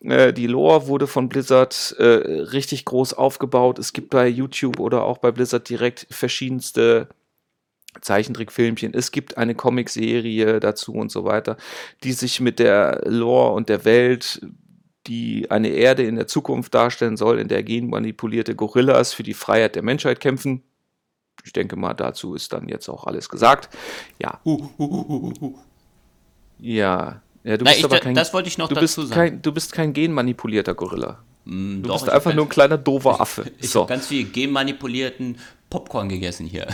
Äh, die Lore wurde von Blizzard äh, richtig groß aufgebaut. Es gibt bei YouTube oder auch bei Blizzard direkt verschiedenste Zeichentrickfilmchen, es gibt eine Comicserie dazu und so weiter, die sich mit der Lore und der Welt, die eine Erde in der Zukunft darstellen soll, in der genmanipulierte Gorillas für die Freiheit der Menschheit kämpfen, ich denke mal, dazu ist dann jetzt auch alles gesagt. Ja. Uh, uh, uh, ja. Ja, du Na, bist ich, aber kein, das wollte ich noch du dazu bist sagen. Kein, du bist kein genmanipulierter Gorilla. Mm, du doch, bist einfach nur ein kleiner doofer Affe. ich so. habe ganz viel genmanipulierten Popcorn gegessen hier.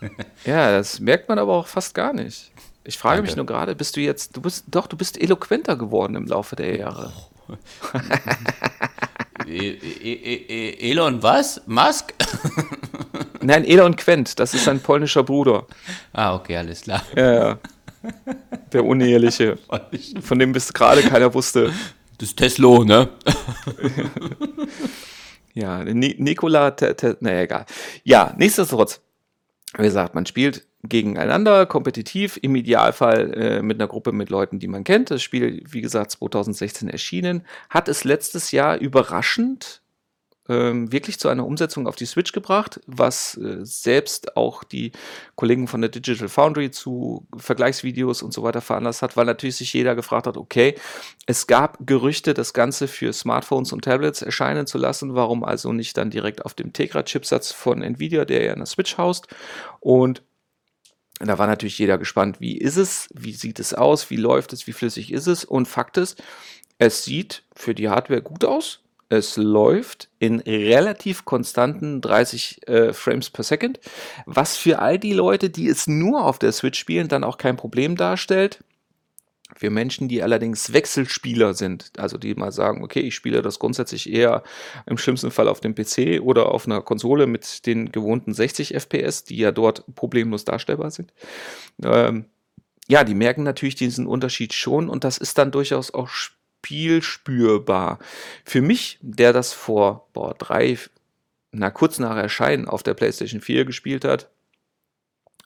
ja, das merkt man aber auch fast gar nicht. Ich frage Danke. mich nur gerade, bist du jetzt, du bist, doch, du bist eloquenter geworden im Laufe der Jahre. E, e, e, Elon was? Musk? Nein, Elon Quent, das ist sein polnischer Bruder. Ah, okay, alles klar. Ja, ja. Der Uneheliche, von dem bis gerade keiner wusste. Das ist Tesla, ne? Ja, Nikola, naja, egal. Ja, nichtsdestotrotz, wie gesagt, man spielt gegeneinander, kompetitiv, im Idealfall äh, mit einer Gruppe mit Leuten, die man kennt. Das Spiel, wie gesagt, 2016 erschienen, hat es letztes Jahr überraschend ähm, wirklich zu einer Umsetzung auf die Switch gebracht, was äh, selbst auch die Kollegen von der Digital Foundry zu Vergleichsvideos und so weiter veranlasst hat, weil natürlich sich jeder gefragt hat, okay, es gab Gerüchte, das Ganze für Smartphones und Tablets erscheinen zu lassen, warum also nicht dann direkt auf dem Tegra-Chipsatz von Nvidia, der ja in der Switch haust und da war natürlich jeder gespannt, wie ist es, wie sieht es aus, wie läuft es, wie flüssig ist es. Und Fakt ist, es sieht für die Hardware gut aus. Es läuft in relativ konstanten 30 äh, Frames per Second, was für all die Leute, die es nur auf der Switch spielen, dann auch kein Problem darstellt. Für Menschen, die allerdings Wechselspieler sind, also die mal sagen, okay, ich spiele das grundsätzlich eher im schlimmsten Fall auf dem PC oder auf einer Konsole mit den gewohnten 60 FPS, die ja dort problemlos darstellbar sind. Ähm, ja, die merken natürlich diesen Unterschied schon und das ist dann durchaus auch spielspürbar. Für mich, der das vor boah, drei, na kurz nach Erscheinen auf der PlayStation 4 gespielt hat,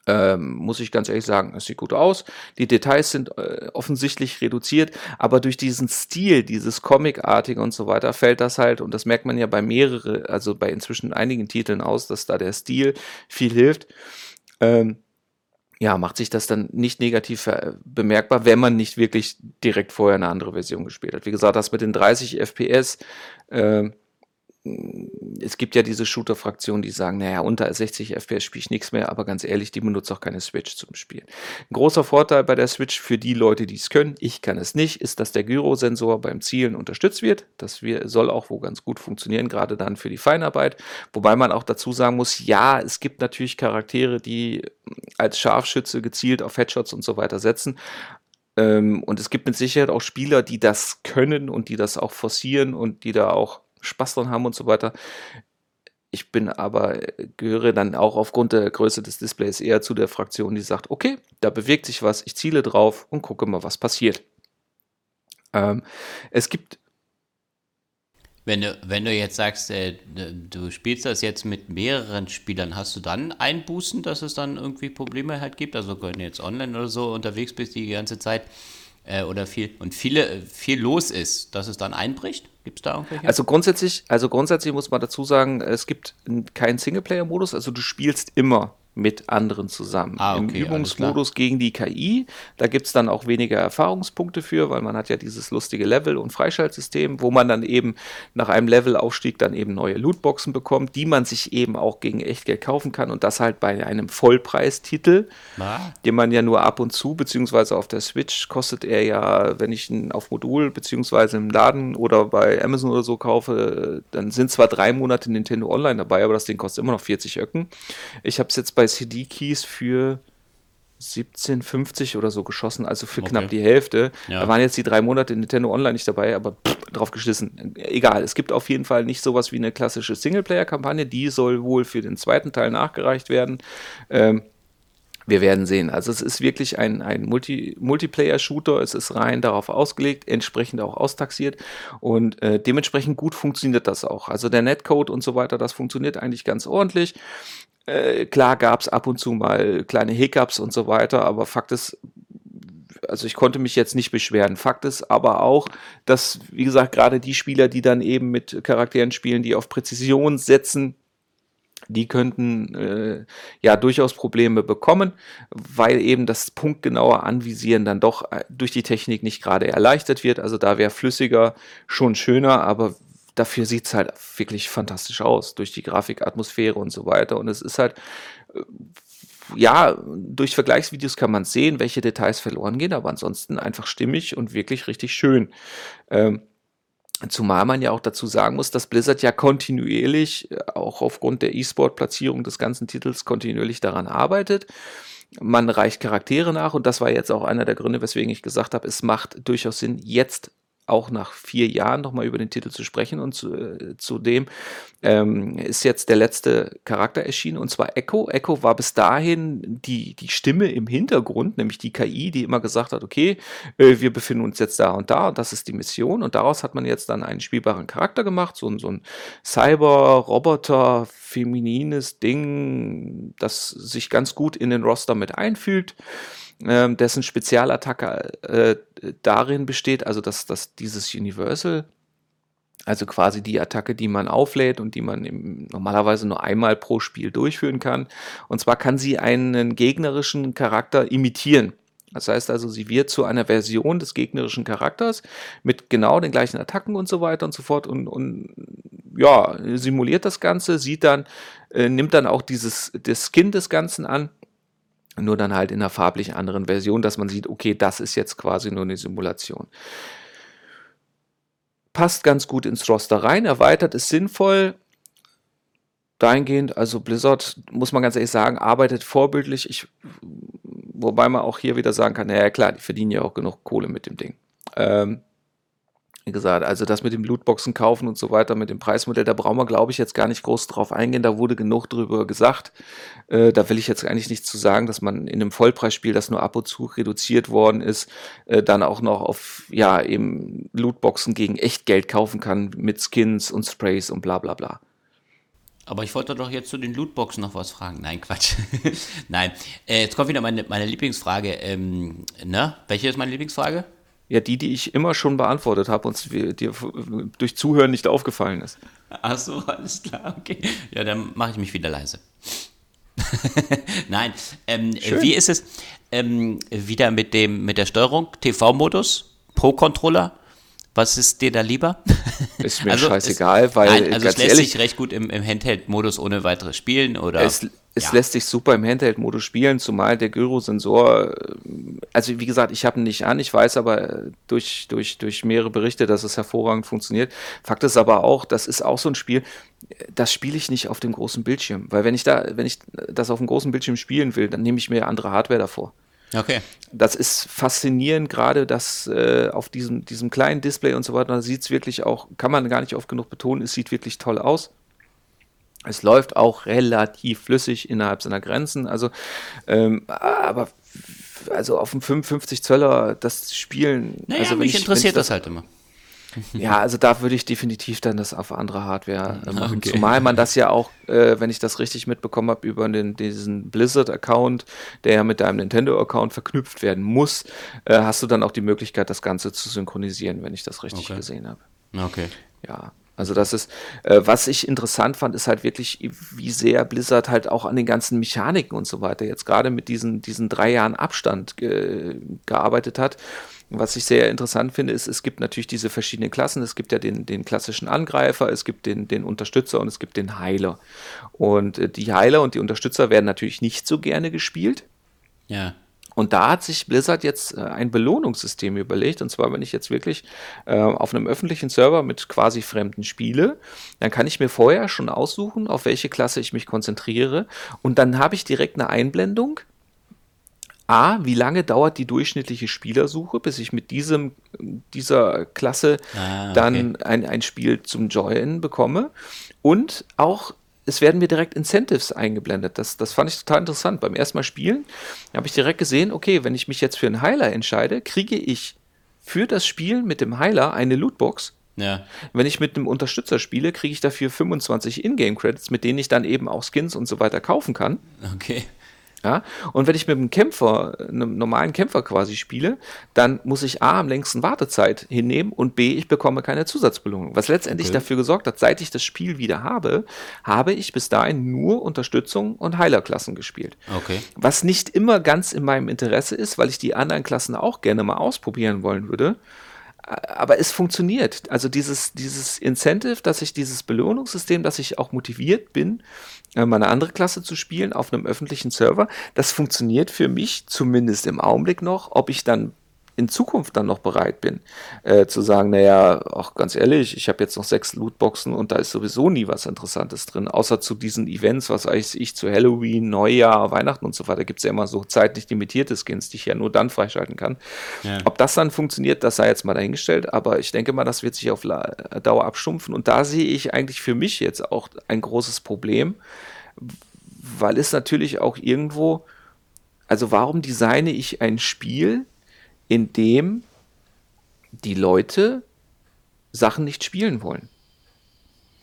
ähm, muss ich ganz ehrlich sagen, es sieht gut aus. Die Details sind äh, offensichtlich reduziert, aber durch diesen Stil, dieses Comicartige und so weiter, fällt das halt, und das merkt man ja bei mehreren, also bei inzwischen einigen Titeln aus, dass da der Stil viel hilft. Ähm, ja, macht sich das dann nicht negativ bemerkbar, wenn man nicht wirklich direkt vorher eine andere Version gespielt hat. Wie gesagt, das mit den 30 FPS, äh, es gibt ja diese Shooter-Fraktionen, die sagen, naja, unter 60 FPS spiele ich nichts mehr, aber ganz ehrlich, die benutzen auch keine Switch zum Spielen. Ein großer Vorteil bei der Switch für die Leute, die es können, ich kann es nicht, ist, dass der Gyrosensor beim Zielen unterstützt wird. Das soll auch wohl ganz gut funktionieren, gerade dann für die Feinarbeit. Wobei man auch dazu sagen muss, ja, es gibt natürlich Charaktere, die als Scharfschütze gezielt auf Headshots und so weiter setzen. Ähm, und es gibt mit Sicherheit auch Spieler, die das können und die das auch forcieren und die da auch Spaß dran haben und so weiter. Ich bin aber, gehöre dann auch aufgrund der Größe des Displays eher zu der Fraktion, die sagt, okay, da bewegt sich was, ich ziele drauf und gucke mal, was passiert. Ähm, es gibt. Wenn du, wenn du jetzt sagst, äh, du spielst das jetzt mit mehreren Spielern, hast du dann Einbußen, dass es dann irgendwie Probleme halt gibt? Also wenn du jetzt online oder so unterwegs bist die ganze Zeit äh, oder viel und viele, viel los ist, dass es dann einbricht? Gibt es da irgendwelche? Also grundsätzlich, also grundsätzlich muss man dazu sagen, es gibt keinen Singleplayer-Modus, also du spielst immer mit anderen zusammen. Ah, okay, Im Übungsmodus gegen die KI, da gibt es dann auch weniger Erfahrungspunkte für, weil man hat ja dieses lustige Level- und Freischaltsystem, wo man dann eben nach einem Levelaufstieg dann eben neue Lootboxen bekommt, die man sich eben auch gegen Echtgeld kaufen kann und das halt bei einem Vollpreistitel, ah. den man ja nur ab und zu, beziehungsweise auf der Switch kostet er ja, wenn ich ihn auf Modul, beziehungsweise im Laden oder bei Amazon oder so kaufe, dann sind zwar drei Monate Nintendo Online dabei, aber das Ding kostet immer noch 40 Öcken. Ich habe es jetzt bei CD-Keys für 17,50 oder so geschossen, also für okay. knapp die Hälfte. Ja. Da waren jetzt die drei Monate Nintendo Online nicht dabei, aber pff, drauf geschissen. Egal, es gibt auf jeden Fall nicht sowas wie eine klassische Singleplayer-Kampagne, die soll wohl für den zweiten Teil nachgereicht werden. Ähm, wir werden sehen. Also es ist wirklich ein, ein Multi Multiplayer-Shooter, es ist rein darauf ausgelegt, entsprechend auch austaxiert und äh, dementsprechend gut funktioniert das auch. Also der Netcode und so weiter, das funktioniert eigentlich ganz ordentlich. Äh, klar gab es ab und zu mal kleine Hiccups und so weiter, aber Fakt ist, also ich konnte mich jetzt nicht beschweren. Fakt ist aber auch, dass, wie gesagt, gerade die Spieler, die dann eben mit Charakteren spielen, die auf Präzision setzen, die könnten äh, ja durchaus Probleme bekommen, weil eben das punktgenaue Anvisieren dann doch äh, durch die Technik nicht gerade erleichtert wird. Also da wäre flüssiger schon schöner, aber dafür sieht es halt wirklich fantastisch aus, durch die Grafikatmosphäre und so weiter. Und es ist halt, äh, ja, durch Vergleichsvideos kann man sehen, welche Details verloren gehen, aber ansonsten einfach stimmig und wirklich richtig schön. Ähm, Zumal man ja auch dazu sagen muss, dass Blizzard ja kontinuierlich, äh, auch aufgrund der E-Sport-Platzierung des ganzen Titels, kontinuierlich daran arbeitet. Man reicht Charaktere nach und das war jetzt auch einer der Gründe, weswegen ich gesagt habe, es macht durchaus Sinn, jetzt auch nach vier Jahren nochmal über den Titel zu sprechen. Und zu, äh, zudem ähm, ist jetzt der letzte Charakter erschienen, und zwar Echo. Echo war bis dahin die, die Stimme im Hintergrund, nämlich die KI, die immer gesagt hat, okay, äh, wir befinden uns jetzt da und da und das ist die Mission. Und daraus hat man jetzt dann einen spielbaren Charakter gemacht, so, so ein Cyber-Roboter, feminines Ding, das sich ganz gut in den Roster mit einfühlt ähm, dessen Spezialattacke äh, darin besteht, also dass, dass dieses Universal, also quasi die Attacke, die man auflädt und die man im, normalerweise nur einmal pro Spiel durchführen kann. Und zwar kann sie einen gegnerischen Charakter imitieren. Das heißt also, sie wird zu einer Version des gegnerischen Charakters mit genau den gleichen Attacken und so weiter und so fort und, und ja, simuliert das Ganze, sieht dann, äh, nimmt dann auch dieses, das Skin des Ganzen an nur dann halt in einer farblich anderen Version, dass man sieht, okay, das ist jetzt quasi nur eine Simulation. Passt ganz gut ins Roster rein, erweitert ist sinnvoll. Dahingehend, also Blizzard, muss man ganz ehrlich sagen, arbeitet vorbildlich. Ich, wobei man auch hier wieder sagen kann, naja klar, die verdienen ja auch genug Kohle mit dem Ding. Ähm, wie gesagt, also das mit dem Lootboxen kaufen und so weiter, mit dem Preismodell, da brauchen wir, glaube ich, jetzt gar nicht groß drauf eingehen. Da wurde genug drüber gesagt. Äh, da will ich jetzt eigentlich nichts zu sagen, dass man in einem Vollpreisspiel, das nur ab und zu reduziert worden ist, äh, dann auch noch auf, ja, eben Lootboxen gegen Echtgeld kaufen kann mit Skins und Sprays und bla bla bla. Aber ich wollte doch jetzt zu den Lootboxen noch was fragen. Nein, Quatsch. Nein. Äh, jetzt kommt wieder meine, meine Lieblingsfrage. Ähm, ne? Welche ist meine Lieblingsfrage? Ja, die, die ich immer schon beantwortet habe und dir durch Zuhören nicht aufgefallen ist. Ach so, alles klar, okay. Ja, dann mache ich mich wieder leise. Nein, ähm, wie ist es ähm, wieder mit, dem, mit der Steuerung? TV-Modus, Pro-Controller? Was ist dir da lieber? Ist mir also scheißegal, weil. Nein, also es lässt ehrlich, sich recht gut im, im Handheld-Modus ohne weiteres spielen, oder? Es, es ja. lässt sich super im Handheld-Modus spielen, zumal der Gyrosensor, äh, also wie gesagt, ich habe ihn nicht an, ich weiß aber durch, durch, durch mehrere Berichte, dass es hervorragend funktioniert. Fakt ist aber auch, das ist auch so ein Spiel, das spiele ich nicht auf dem großen Bildschirm, weil wenn ich da, wenn ich das auf dem großen Bildschirm spielen will, dann nehme ich mir andere Hardware davor. Okay. Das ist faszinierend, gerade dass äh, auf diesem, diesem kleinen Display und so weiter, da sieht es wirklich auch, kann man gar nicht oft genug betonen, es sieht wirklich toll aus. Es läuft auch relativ flüssig innerhalb seiner Grenzen. Also, ähm, aber also auf dem 55 Zöller das Spielen. Naja, also mich ich, interessiert das, das halt immer. Ja, also da würde ich definitiv dann das auf andere Hardware äh, machen. Okay. Zumal man das ja auch, äh, wenn ich das richtig mitbekommen habe, über den, diesen Blizzard-Account, der ja mit deinem Nintendo-Account verknüpft werden muss, äh, hast du dann auch die Möglichkeit, das Ganze zu synchronisieren, wenn ich das richtig okay. gesehen habe. Okay. Ja, also das ist, äh, was ich interessant fand, ist halt wirklich, wie sehr Blizzard halt auch an den ganzen Mechaniken und so weiter jetzt gerade mit diesen, diesen drei Jahren Abstand ge gearbeitet hat. Was ich sehr interessant finde, ist, es gibt natürlich diese verschiedenen Klassen. Es gibt ja den, den klassischen Angreifer, es gibt den, den Unterstützer und es gibt den Heiler. Und äh, die Heiler und die Unterstützer werden natürlich nicht so gerne gespielt. Ja. Und da hat sich Blizzard jetzt äh, ein Belohnungssystem überlegt. Und zwar, wenn ich jetzt wirklich äh, auf einem öffentlichen Server mit quasi Fremden spiele, dann kann ich mir vorher schon aussuchen, auf welche Klasse ich mich konzentriere. Und dann habe ich direkt eine Einblendung. A, wie lange dauert die durchschnittliche Spielersuche, bis ich mit diesem, dieser Klasse ah, okay. dann ein, ein Spiel zum Join bekomme? Und auch es werden mir direkt Incentives eingeblendet. Das, das fand ich total interessant. Beim ersten Mal spielen habe ich direkt gesehen, okay, wenn ich mich jetzt für einen Heiler entscheide, kriege ich für das Spiel mit dem Heiler eine Lootbox. Ja. Wenn ich mit einem Unterstützer spiele, kriege ich dafür 25 Ingame-Credits, mit denen ich dann eben auch Skins und so weiter kaufen kann. Okay. Ja? Und wenn ich mit einem Kämpfer, einem normalen Kämpfer quasi spiele, dann muss ich A am längsten Wartezeit hinnehmen und B, ich bekomme keine Zusatzbelohnung. Was letztendlich okay. dafür gesorgt hat, seit ich das Spiel wieder habe, habe ich bis dahin nur Unterstützung und Heilerklassen gespielt. Okay. Was nicht immer ganz in meinem Interesse ist, weil ich die anderen Klassen auch gerne mal ausprobieren wollen würde aber es funktioniert. Also dieses, dieses Incentive, dass ich dieses Belohnungssystem, dass ich auch motiviert bin, äh, mal eine andere Klasse zu spielen auf einem öffentlichen Server, das funktioniert für mich zumindest im Augenblick noch. Ob ich dann in Zukunft dann noch bereit bin, äh, zu sagen, naja, auch ganz ehrlich, ich habe jetzt noch sechs Lootboxen und da ist sowieso nie was Interessantes drin, außer zu diesen Events, was weiß ich, zu Halloween, Neujahr, Weihnachten und so weiter, gibt es ja immer so zeitlich limitierte Skins, die ich ja nur dann freischalten kann. Ja. Ob das dann funktioniert, das sei jetzt mal dahingestellt, aber ich denke mal, das wird sich auf Dauer abstumpfen und da sehe ich eigentlich für mich jetzt auch ein großes Problem, weil es natürlich auch irgendwo, also warum designe ich ein Spiel, in dem die Leute Sachen nicht spielen wollen?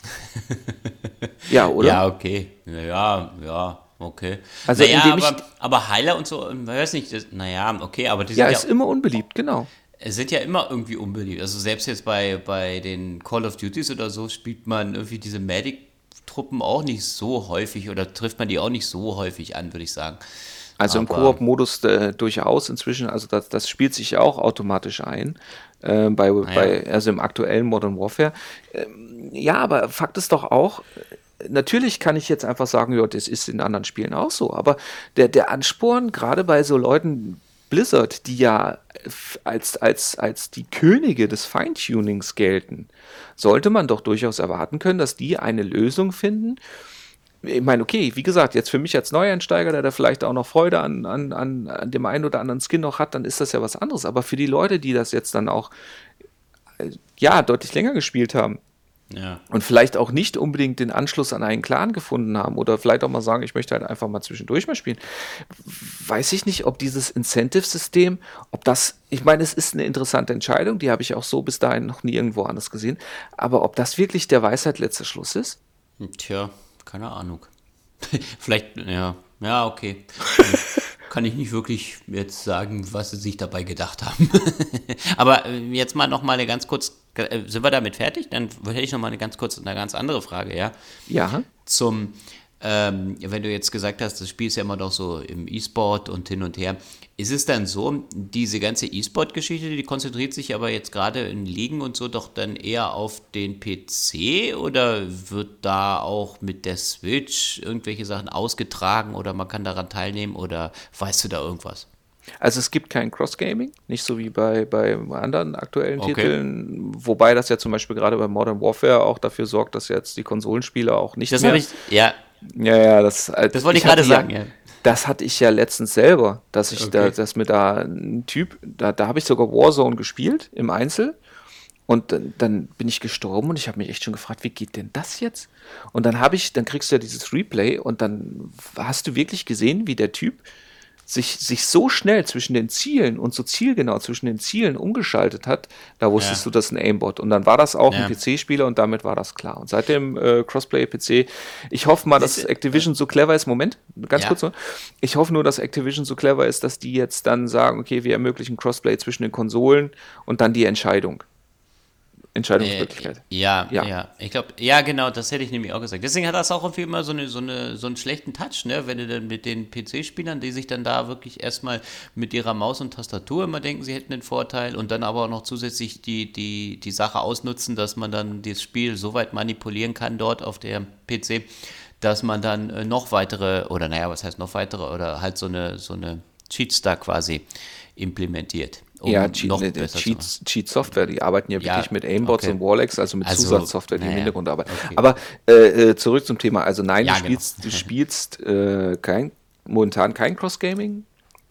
ja, oder? Ja, okay. Ja, ja, okay. Also naja, aber, aber Heiler und so, ich weiß nicht, das, naja, okay, aber die sind ja, ja ist immer unbeliebt, genau. Es sind ja immer irgendwie unbeliebt. Also selbst jetzt bei, bei den Call of Duties oder so spielt man irgendwie diese Medic-Truppen auch nicht so häufig oder trifft man die auch nicht so häufig an, würde ich sagen. Also Aber im Koop-Modus äh, durchaus inzwischen, also das, das spielt sich auch automatisch ein, äh, bei, ah, ja. bei, also im aktuellen Modern Warfare. Ähm, ja, aber Fakt ist doch auch, natürlich kann ich jetzt einfach sagen, ja, das ist in anderen Spielen auch so, aber der, der Ansporn, gerade bei so Leuten, Blizzard, die ja als, als, als die Könige des Feintunings gelten, sollte man doch durchaus erwarten können, dass die eine Lösung finden, ich meine, okay, wie gesagt, jetzt für mich als Neueinsteiger, der da vielleicht auch noch Freude an, an, an, an dem einen oder anderen Skin noch hat, dann ist das ja was anderes. Aber für die Leute, die das jetzt dann auch, äh, ja, deutlich länger gespielt haben, ja. Und vielleicht auch nicht unbedingt den Anschluss an einen Clan gefunden haben oder vielleicht auch mal sagen, ich möchte halt einfach mal zwischendurch mal spielen. Weiß ich nicht, ob dieses Incentive-System, ob das, ich meine, es ist eine interessante Entscheidung, die habe ich auch so bis dahin noch nie irgendwo anders gesehen, aber ob das wirklich der Weisheit letzter Schluss ist? Tja, keine Ahnung. Vielleicht, ja, ja, okay. Kann ich nicht wirklich jetzt sagen, was sie sich dabei gedacht haben. Aber äh, jetzt mal noch mal eine ganz kurz, äh, sind wir damit fertig? Dann hätte ich noch mal eine ganz kurz, eine ganz andere Frage, ja? Ja. Zum, ähm, wenn du jetzt gesagt hast, das Spiel ist ja immer noch so im E-Sport und hin und her. Ist es dann so, diese ganze E-Sport-Geschichte, die konzentriert sich aber jetzt gerade in Ligen und so doch dann eher auf den PC oder wird da auch mit der Switch irgendwelche Sachen ausgetragen oder man kann daran teilnehmen oder weißt du da irgendwas? Also es gibt kein Cross-Gaming, nicht so wie bei, bei anderen aktuellen okay. Titeln, wobei das ja zum Beispiel gerade bei Modern Warfare auch dafür sorgt, dass jetzt die Konsolenspieler auch nicht das mehr... Ich, ja, ja, ja, das, äh, das wollte ich, ich gerade sagen, ja das hatte ich ja letztens selber, dass ich okay. da, dass mir da ein Typ, da, da habe ich sogar Warzone gespielt im Einzel. Und dann, dann bin ich gestorben und ich habe mich echt schon gefragt, wie geht denn das jetzt? Und dann habe ich, dann kriegst du ja dieses Replay und dann hast du wirklich gesehen, wie der Typ sich, sich so schnell zwischen den Zielen und so zielgenau zwischen den Zielen umgeschaltet hat, da wusstest ja. du, das ist ein Aimbot. Und dann war das auch ja. ein PC-Spieler und damit war das klar. Und seitdem äh, Crossplay-PC, ich hoffe mal, dass Activision so clever ist. Moment, ganz ja. kurz nur. Ich hoffe nur, dass Activision so clever ist, dass die jetzt dann sagen, okay, wir ermöglichen Crossplay zwischen den Konsolen und dann die Entscheidung. Entscheidungsmöglichkeit. Äh, ja, ja, ja, Ich glaube, ja, genau, das hätte ich nämlich auch gesagt. Deswegen hat das auch irgendwie immer so, eine, so, eine, so einen schlechten Touch, ne? wenn du dann mit den PC-Spielern, die sich dann da wirklich erstmal mit ihrer Maus und Tastatur immer denken, sie hätten den Vorteil und dann aber auch noch zusätzlich die, die, die Sache ausnutzen, dass man dann das Spiel so weit manipulieren kann dort auf der PC, dass man dann äh, noch weitere, oder naja, was heißt noch weitere, oder halt so eine, so eine Cheats da quasi implementiert. Um ja, Cheat, noch Cheats, Cheat Software, die arbeiten ja, ja wirklich mit Aimbots okay. und Warlex, also mit also, Zusatzsoftware, die naja, im Hintergrund arbeiten. Okay. Aber äh, äh, zurück zum Thema. Also nein, ja, du spielst, genau. du spielst äh, kein, momentan kein Cross-Gaming.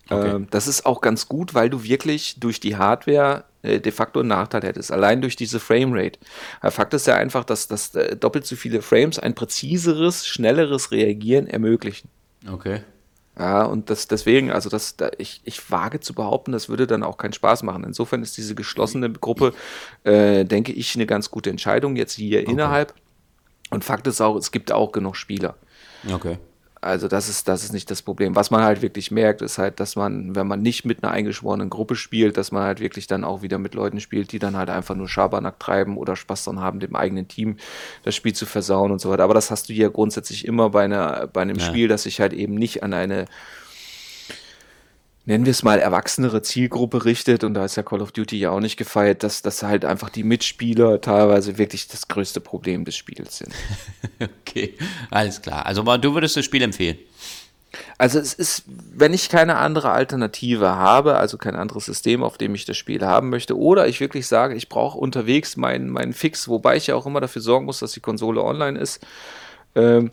Okay. Ähm, das ist auch ganz gut, weil du wirklich durch die Hardware äh, de facto einen Nachteil hättest, allein durch diese Framerate. Fakt ist ja einfach, dass, dass äh, doppelt so viele Frames ein präziseres, schnelleres Reagieren ermöglichen. Okay. Ja, und das deswegen, also das, da, ich, ich wage zu behaupten, das würde dann auch keinen Spaß machen. Insofern ist diese geschlossene Gruppe, äh, denke ich, eine ganz gute Entscheidung jetzt hier okay. innerhalb. Und Fakt ist auch, es gibt auch genug Spieler. Okay. Also das ist, das ist nicht das Problem. Was man halt wirklich merkt, ist halt, dass man, wenn man nicht mit einer eingeschworenen Gruppe spielt, dass man halt wirklich dann auch wieder mit Leuten spielt, die dann halt einfach nur Schabernack treiben oder Spaß daran haben, dem eigenen Team das Spiel zu versauen und so weiter. Aber das hast du ja grundsätzlich immer bei, einer, bei einem ja. Spiel, das sich halt eben nicht an eine nennen wir es mal, erwachsenere Zielgruppe richtet, und da ist ja Call of Duty ja auch nicht gefeiert, dass, dass halt einfach die Mitspieler teilweise wirklich das größte Problem des Spiels sind. okay, alles klar. Also du würdest das Spiel empfehlen? Also es ist, wenn ich keine andere Alternative habe, also kein anderes System, auf dem ich das Spiel haben möchte, oder ich wirklich sage, ich brauche unterwegs meinen, meinen Fix, wobei ich ja auch immer dafür sorgen muss, dass die Konsole online ist, ähm,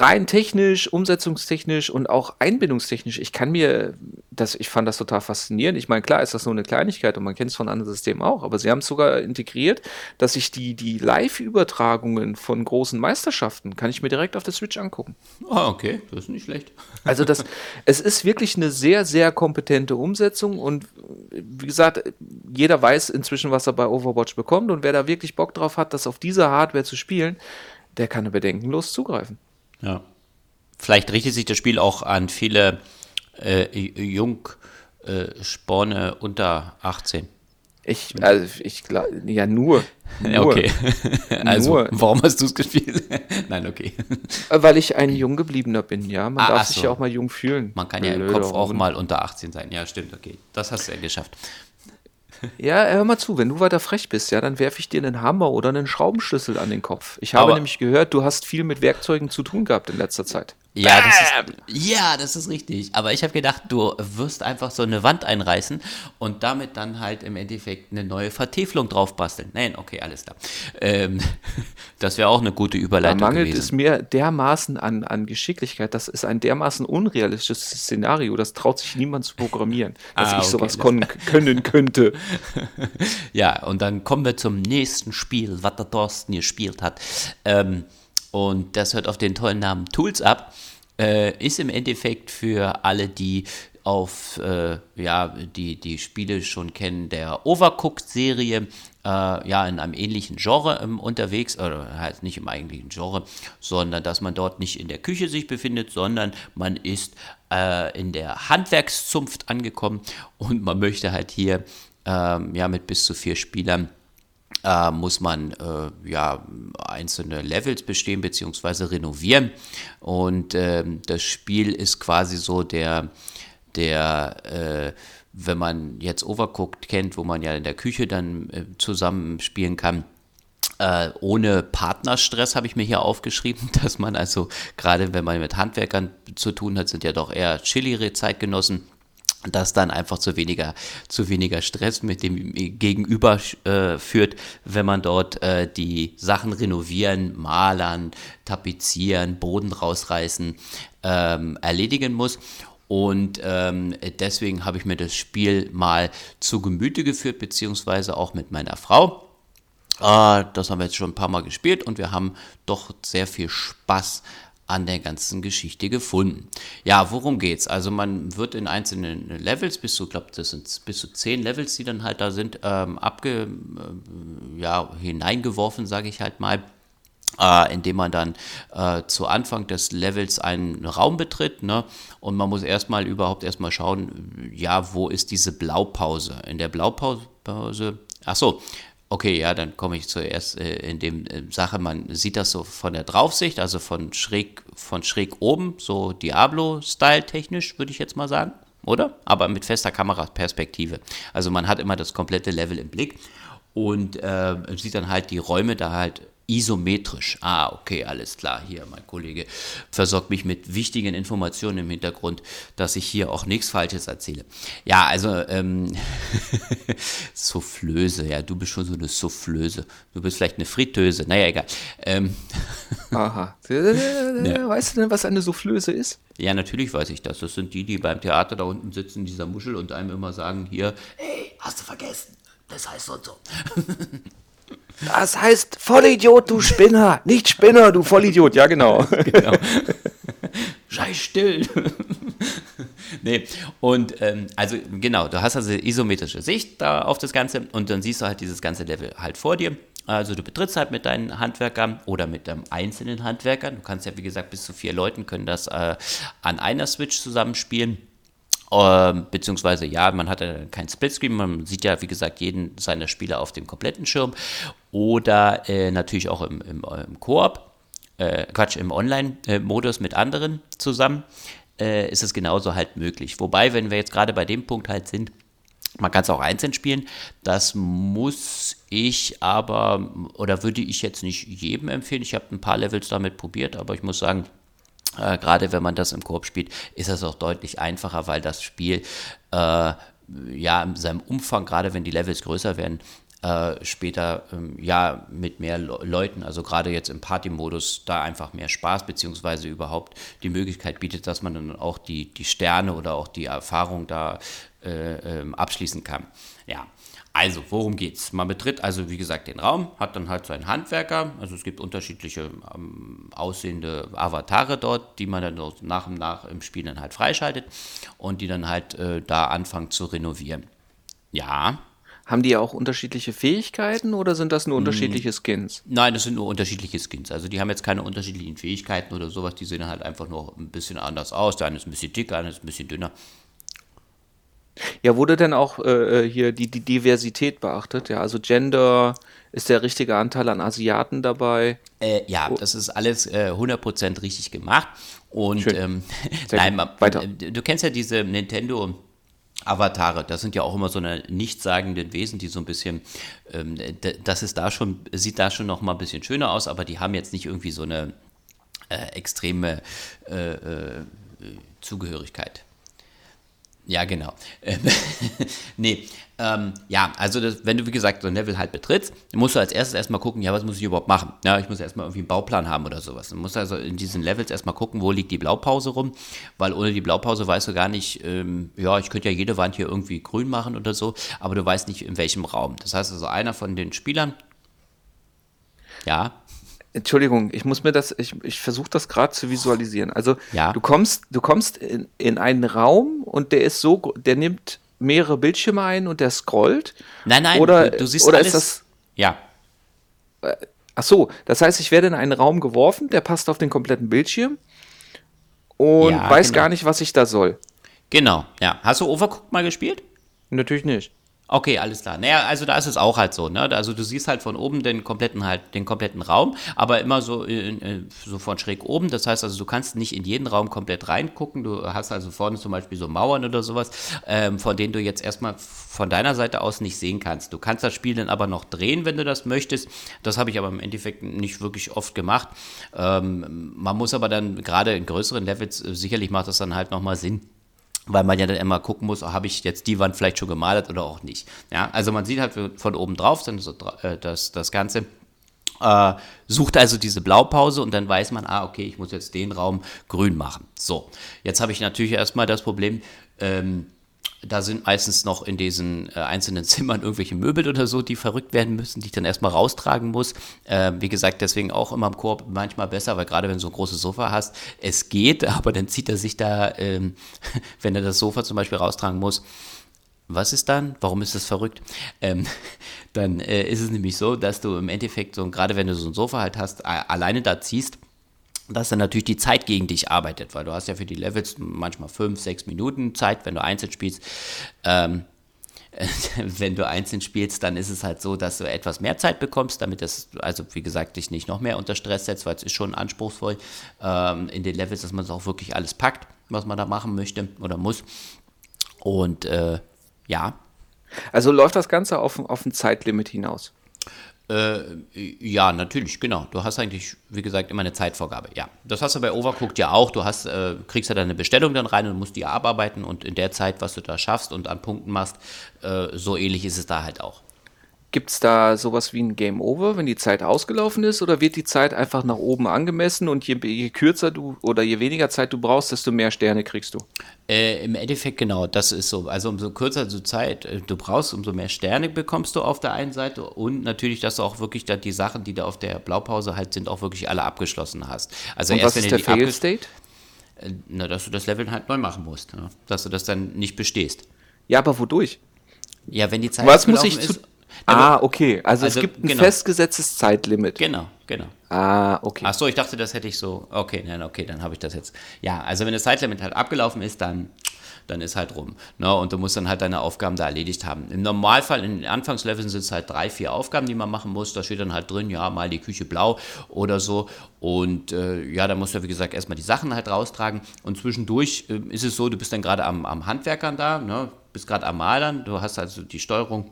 rein technisch, umsetzungstechnisch und auch einbindungstechnisch, ich kann mir, das, ich fand das total faszinierend. Ich meine, klar ist das nur eine Kleinigkeit und man kennt es von anderen Systemen auch, aber sie haben es sogar integriert, dass ich die, die Live-Übertragungen von großen Meisterschaften kann ich mir direkt auf der Switch angucken. Ah, okay, das ist nicht schlecht. Also das, es ist wirklich eine sehr, sehr kompetente Umsetzung und wie gesagt, jeder weiß inzwischen, was er bei Overwatch bekommt und wer da wirklich Bock drauf hat, das auf dieser Hardware zu spielen, der kann bedenkenlos zugreifen. Ja. Vielleicht richtet sich das Spiel auch an viele äh, Jungsporne äh, unter 18. Ich, also ich glaube, ja, nur. nur. Okay. also, nur. warum hast du es gespielt? Nein, okay. Äh, weil ich ein jung gebliebener bin, ja. Man ah, darf sich so. ja auch mal jung fühlen. Man kann ja im Kopf auch mal unter 18 sein. Ja, stimmt, okay. Das hast du ja geschafft. Ja, hör mal zu, wenn du weiter frech bist, ja, dann werfe ich dir einen Hammer oder einen Schraubenschlüssel an den Kopf. Ich habe Aber nämlich gehört, du hast viel mit Werkzeugen zu tun gehabt in letzter Zeit. Ja, das ist, ja, das ist richtig. Aber ich habe gedacht, du wirst einfach so eine Wand einreißen und damit dann halt im Endeffekt eine neue Vertäfelung drauf basteln. Nein, okay, alles klar. Ähm, das wäre auch eine gute Überleitung da mangelt gewesen. es mir dermaßen an, an Geschicklichkeit. Das ist ein dermaßen unrealistisches Szenario. Das traut sich niemand zu programmieren, dass ah, ich sowas können könnte. ja, und dann kommen wir zum nächsten Spiel, was der Thorsten gespielt hat. Ähm, und das hört auf den tollen Namen Tools ab. Äh, ist im Endeffekt für alle, die auf äh, ja, die, die Spiele schon kennen, der Overcooked-Serie, äh, ja, in einem ähnlichen Genre ähm, unterwegs, oder halt nicht im eigentlichen Genre, sondern dass man dort nicht in der Küche sich befindet, sondern man ist äh, in der Handwerkszunft angekommen und man möchte halt hier ähm, ja, mit bis zu vier Spielern äh, muss man äh, ja einzelne Levels bestehen bzw. renovieren. Und äh, das Spiel ist quasi so der, der äh, wenn man jetzt Overcooked kennt, wo man ja in der Küche dann äh, zusammen spielen kann, äh, ohne Partnerstress habe ich mir hier aufgeschrieben, dass man also gerade wenn man mit Handwerkern zu tun hat, sind ja doch eher chilligere Zeitgenossen, das dann einfach zu weniger, zu weniger Stress mit dem Gegenüber äh, führt, wenn man dort äh, die Sachen renovieren, malern, tapezieren, Boden rausreißen, ähm, erledigen muss. Und ähm, deswegen habe ich mir das Spiel mal zu Gemüte geführt, beziehungsweise auch mit meiner Frau. Äh, das haben wir jetzt schon ein paar Mal gespielt und wir haben doch sehr viel Spaß an der ganzen Geschichte gefunden. Ja, worum geht's? Also man wird in einzelnen Levels, bis zu, glaube das sind bis zu zehn Levels, die dann halt da sind, ähm, abge, äh, ja, hineingeworfen, sage ich halt mal. Äh, indem man dann äh, zu Anfang des Levels einen Raum betritt. Ne? Und man muss erstmal überhaupt erstmal schauen, ja, wo ist diese Blaupause? In der Blaupause, ach so, Okay, ja, dann komme ich zuerst äh, in dem äh, Sache, man sieht das so von der Draufsicht, also von schräg, von schräg oben, so Diablo-Style technisch, würde ich jetzt mal sagen, oder? Aber mit fester Kameraperspektive. Also man hat immer das komplette Level im Blick und äh, sieht dann halt die Räume da halt isometrisch. Ah, okay, alles klar. Hier, mein Kollege versorgt mich mit wichtigen Informationen im Hintergrund, dass ich hier auch nichts Falsches erzähle. Ja, also, ähm, Soufflöse, ja, du bist schon so eine Soufflöse. Du bist vielleicht eine Fritteuse, naja, egal. Ähm, Aha. ja. Weißt du denn, was eine Soufflöse ist? Ja, natürlich weiß ich das. Das sind die, die beim Theater da unten sitzen in dieser Muschel und einem immer sagen, hier, hey, hast du vergessen? Das heißt so und so. Das heißt Vollidiot, du Spinner. Nicht Spinner, du Vollidiot. Ja, genau. genau. Sei still. nee, und ähm, also genau, du hast also isometrische Sicht da auf das Ganze und dann siehst du halt dieses ganze Level halt vor dir. Also du betrittst halt mit deinen Handwerkern oder mit einem einzelnen Handwerker. Du kannst ja, wie gesagt, bis zu vier Leuten können das äh, an einer Switch zusammenspielen. Ähm, beziehungsweise ja, man hat ja kein Splitscreen, man sieht ja, wie gesagt, jeden seiner Spieler auf dem kompletten Schirm oder äh, natürlich auch im, im, im Koop, äh, Quatsch, im Online-Modus mit anderen zusammen, äh, ist es genauso halt möglich. Wobei, wenn wir jetzt gerade bei dem Punkt halt sind, man kann es auch einzeln spielen. Das muss ich aber, oder würde ich jetzt nicht jedem empfehlen. Ich habe ein paar Levels damit probiert, aber ich muss sagen, Äh, Gerade wenn man das im Korb spielt, ist das auch deutlich einfacher, weil das Spiel äh, ja in seinem Umfang, gerade wenn die Levels größer werden, äh, später ähm, ja mit mehr Le Leuten, also gerade jetzt im Party-Modus, da einfach mehr Spaß beziehungsweise überhaupt die Möglichkeit bietet, dass man dann auch die, die Sterne oder auch die Erfahrung da äh, ähm, abschließen kann. Ja. Also, worum geht's? Man betritt also, wie gesagt, den Raum, hat dann halt seinen Handwerker. Also es gibt unterschiedliche ähm, aussehende Avatare dort, die man dann nach und nach im Spiel dann halt freischaltet und die dann halt äh, da anfangen zu renovieren. Ja, haben die auch unterschiedliche Fähigkeiten oder sind das nur unterschiedliche Skins? Nein, das sind nur unterschiedliche Skins. Also die haben jetzt keine unterschiedlichen Fähigkeiten oder sowas. Die sehen halt einfach nur ein bisschen anders aus. Der eine ist ein bisschen dicker, der andere ist ein bisschen dünner. Ja, wurde denn auch äh, hier die, die Diversität beachtet? Ja, also Gender, ist der richtige Anteil an Asiaten dabei? Äh, ja, oh. das ist alles äh, 100% richtig gemacht. Und ähm, nein, man, Weiter. du kennst ja diese Nintendo Avatare, das sind ja auch immer so eine nichtssagenden Wesen, die so ein bisschen, ähm, das ist da schon, sieht da schon noch mal ein bisschen schöner aus, aber die haben jetzt nicht irgendwie so eine äh, extreme äh, äh, Zugehörigkeit. Ja, genau. Nee, ähm, ja, also das, wenn du, wie gesagt, so ein Level halt betrittst, musst du als erstes erstmal gucken, ja, was muss ich überhaupt machen? Ja, ich muss erstmal irgendwie einen Bauplan haben oder sowas. Du musst also in diesen Levels erstmal gucken, wo liegt die Blaupause rum, weil ohne die Blaupause weißt du gar nicht, ähm, ja, ich könnte ja jede Wand hier irgendwie grün machen oder so, aber du weißt nicht, in welchem Raum. Das heißt also, einer von den Spielern, ja, Entschuldigung, ich muss mir das, ich, ich versuche das gerade zu visualisieren. Also ja. du kommst, du kommst in, in einen Raum und der ist so, der nimmt mehrere Bildschirme ein und der scrollt. Nein, nein, oder, du, du siehst oder alles. Ist das, ja. Äh, ach so, das heißt, ich werde in einen Raum geworfen, der passt auf den kompletten Bildschirm und ja, weiß genau. gar nicht, was ich da soll. Genau, ja. Hast du Overcooked mal gespielt? Natürlich nicht. Okay, alles klar. Naja, also da ist es auch halt so, ne? Also du siehst halt von oben den kompletten halt, den kompletten Raum, aber immer so, in, so von schräg oben. Das heißt also, du kannst nicht in jeden Raum komplett reingucken. Du hast also vorne zum Beispiel so Mauern oder sowas, ähm, von denen du jetzt erstmal von deiner Seite aus nicht sehen kannst. Du kannst das Spiel dann aber noch drehen, wenn du das möchtest. Das habe ich aber im Endeffekt nicht wirklich oft gemacht. Ähm, man muss aber dann gerade in größeren Levels, äh, sicherlich macht das dann halt nochmal Sinn weil man ja dann immer gucken muss, habe ich jetzt die Wand vielleicht schon gemalt oder auch nicht. Ja, also man sieht halt von oben drauf äh, das, das Ganze. Äh, sucht also diese Blaupause und dann weiß man, ah, okay, ich muss jetzt den Raum grün machen. So, jetzt habe ich natürlich erstmal das Problem, ähm, da sind meistens noch in diesen äh, einzelnen Zimmern irgendwelche Möbel oder so, die verrückt werden müssen, die ich dann erstmal raustragen muss. Äh, wie gesagt, deswegen auch immer im Korb manchmal besser, weil gerade wenn du so ein großes Sofa hast, es geht, aber dann zieht er sich da, ähm, wenn er das Sofa zum Beispiel raustragen muss, was ist dann? Warum ist das verrückt? Ähm, dann äh, ist es nämlich so, dass du im Endeffekt so, gerade wenn du so ein Sofa halt hast, alleine da ziehst, dass dann natürlich die Zeit gegen dich arbeitet, weil du hast ja für die Levels manchmal fünf, sechs Minuten Zeit, wenn du einzeln spielst. Ähm, wenn du einzeln spielst, dann ist es halt so, dass du etwas mehr Zeit bekommst, damit das, also wie gesagt, dich nicht noch mehr unter Stress setzt, weil es ist schon anspruchsvoll ähm, in den Levels, dass man es auch wirklich alles packt, was man da machen möchte oder muss. Und äh, ja. Also läuft das Ganze auf, auf ein Zeitlimit hinaus? Äh, ja, natürlich, genau. Du hast eigentlich, wie gesagt, immer eine Zeitvorgabe. Ja, das hast du bei Overcooked ja auch. Du hast, äh, kriegst ja deine Bestellung dann rein und musst die abarbeiten und in der Zeit, was du da schaffst und an Punkten machst, äh, so ähnlich ist es da halt auch. Gibt es da sowas wie ein Game Over, wenn die Zeit ausgelaufen ist, oder wird die Zeit einfach nach oben angemessen und je, je kürzer du oder je weniger Zeit du brauchst, desto mehr Sterne kriegst du? Äh, Im Endeffekt genau, das ist so. Also umso kürzer du Zeit äh, du brauchst, umso mehr Sterne bekommst du auf der einen Seite und natürlich, dass du auch wirklich dann die Sachen, die da auf der Blaupause halt sind, auch wirklich alle abgeschlossen hast. Also und erst was ist der Fail State? Äh, na, dass du das Level halt neu machen musst, ja? dass du das dann nicht bestehst. Ja, aber wodurch? Ja, wenn die Zeit Was muss ich ist, Ah, okay. Also, also es gibt ein genau. festgesetztes Zeitlimit. Genau, genau. Ah, okay. Ach so, ich dachte, das hätte ich so. Okay, nein, okay, dann habe ich das jetzt. Ja, also wenn das Zeitlimit halt abgelaufen ist, dann, dann ist halt rum. Ne? Und du musst dann halt deine Aufgaben da erledigt haben. Im Normalfall, in den Anfangsleveln sind es halt drei, vier Aufgaben, die man machen muss. Da steht dann halt drin, ja, mal die Küche blau oder so. Und äh, ja, da musst du, wie gesagt, erstmal die Sachen halt raustragen. Und zwischendurch äh, ist es so, du bist dann gerade am, am Handwerkern da, ne? bist gerade am Malern, du hast also die Steuerung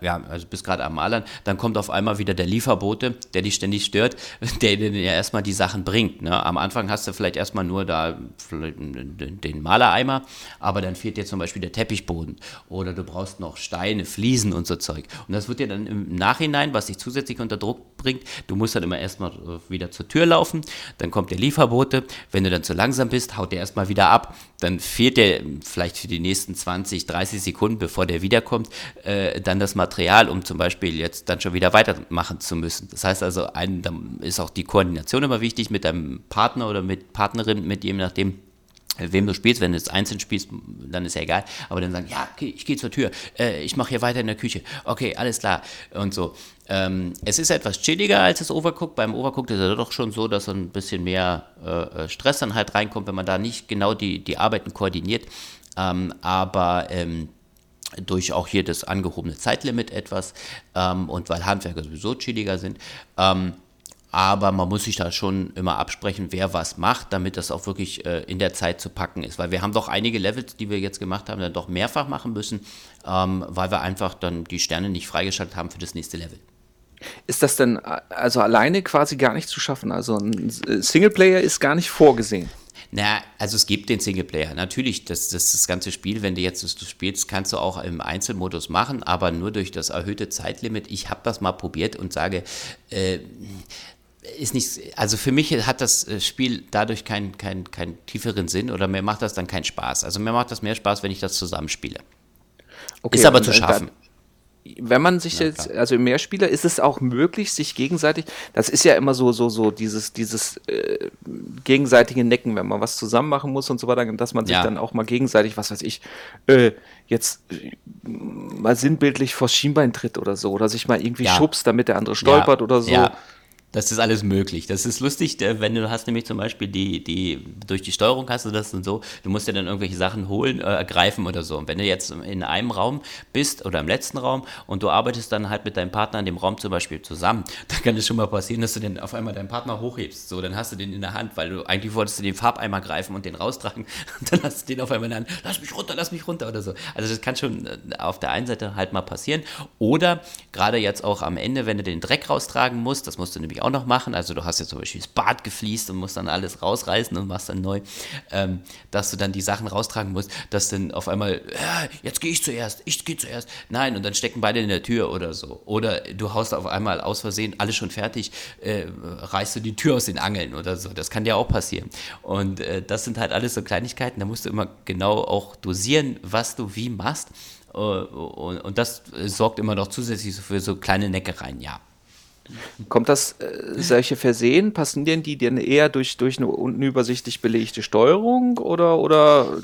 ja, also bist gerade am Malern, dann kommt auf einmal wieder der Lieferbote, der dich ständig stört, der dir ja erstmal die Sachen bringt. Ne? Am Anfang hast du vielleicht erstmal nur da den Malereimer, aber dann fehlt dir zum Beispiel der Teppichboden oder du brauchst noch Steine, Fliesen und so Zeug. Und das wird dir dann im Nachhinein, was dich zusätzlich unter Druck bringt, du musst dann immer erstmal äh, wieder zur Tür laufen, dann kommt der Lieferbote, wenn du dann zu langsam bist, haut der erstmal wieder ab, dann fehlt der vielleicht für die nächsten 20, 30 Sekunden, bevor der wiederkommt, äh, dann das Material, um zum Beispiel jetzt dann schon wieder weitermachen zu müssen. Das heißt also, ein, dann ist auch die Koordination immer wichtig mit deinem Partner oder mit Partnerin, mit je nachdem, wem du spielst, wenn du jetzt einzeln spielst, dann ist ja egal, aber dann sagen, ja, okay, ich gehe zur Tür, äh, ich mache hier weiter in der Küche, okay, alles klar und so. Ähm, es ist etwas chilliger als das Overcooked. Beim Overcooked ist es doch schon so, dass so ein bisschen mehr äh, Stress dann halt reinkommt, wenn man da nicht genau die, die Arbeiten koordiniert. Ähm, aber ähm, durch auch hier das angehobene Zeitlimit etwas ähm, und weil Handwerker sowieso chilliger sind. Ähm, aber man muss sich da schon immer absprechen, wer was macht, damit das auch wirklich äh, in der Zeit zu packen ist. Weil wir haben doch einige Levels, die wir jetzt gemacht haben, dann doch mehrfach machen müssen, ähm, weil wir einfach dann die Sterne nicht freigeschaltet haben für das nächste Level. Ist das denn also alleine quasi gar nicht zu schaffen? Also ein Singleplayer ist gar nicht vorgesehen. Na, also es gibt den Singleplayer. Natürlich, das, das, das ganze Spiel, wenn du jetzt das spielst, kannst du auch im Einzelmodus machen, aber nur durch das erhöhte Zeitlimit. Ich habe das mal probiert und sage, äh, ist nicht, also für mich hat das äh, Spiel dadurch keinen kein, kein tieferen Sinn oder mir macht das dann keinen Spaß. Also mir macht das mehr Spaß, wenn ich das zusammenspiele. Okay, ist aber zu schaffen. Wenn man sich ja, jetzt, also im Mehrspieler, ist es auch möglich, sich gegenseitig, das ist ja immer so, so, so dieses, dieses äh, gegenseitige Necken, wenn man was zusammen machen muss und so weiter, dass man sich ja. dann auch mal gegenseitig, was weiß ich, äh, jetzt äh, mal sinnbildlich vors Schienbein tritt oder so, oder sich mal irgendwie ja. schubst, damit der andere stolpert oder so. Das ist alles möglich. Das ist lustig, wenn du hast nämlich zum Beispiel die, die, durch die Steuerung hast du das und so, du musst ja dann irgendwelche Sachen holen, äh, ergreifen oder so. Und wenn du jetzt in einem Raum bist oder im letzten Raum und du arbeitest dann halt mit deinem Partner in dem Raum zum Beispiel zusammen, dann kann es schon mal passieren, dass du dann auf einmal deinen Partner hochhebst. So, dann hast du den in der Hand, weil du eigentlich wolltest du den Farbeimer greifen und den raustragen. Und dann hast du den auf einmal in der Hand, lass mich runter, lass mich runter oder so. Also das kann schon äh, auf der einen Seite halt mal passieren. Oder gerade jetzt auch am Ende, wenn du den Dreck raustragen musst, das musst du nämlich auch noch machen. Also du hast jetzt zum Beispiel das Bad gefliest und musst dann alles rausreißen und machst dann neu, ähm, dass du dann die Sachen raustragen musst, dass dann auf einmal, ja, jetzt gehe ich zuerst, ich gehe zuerst. Nein, und dann stecken beide in der Tür oder so. Oder du haust auf einmal aus Versehen, alles schon fertig, äh, reißt du die Tür aus den Angeln oder so. Das kann dir auch passieren. Und äh, das sind halt alles so Kleinigkeiten, da musst du immer genau auch dosieren, was du wie machst. Uh, und das sorgt immer noch zusätzlich für so kleine Neckereien, ja. Kommt das, äh, solche Versehen, passen denn die denn eher durch, durch eine unübersichtlich belegte Steuerung oder, oder,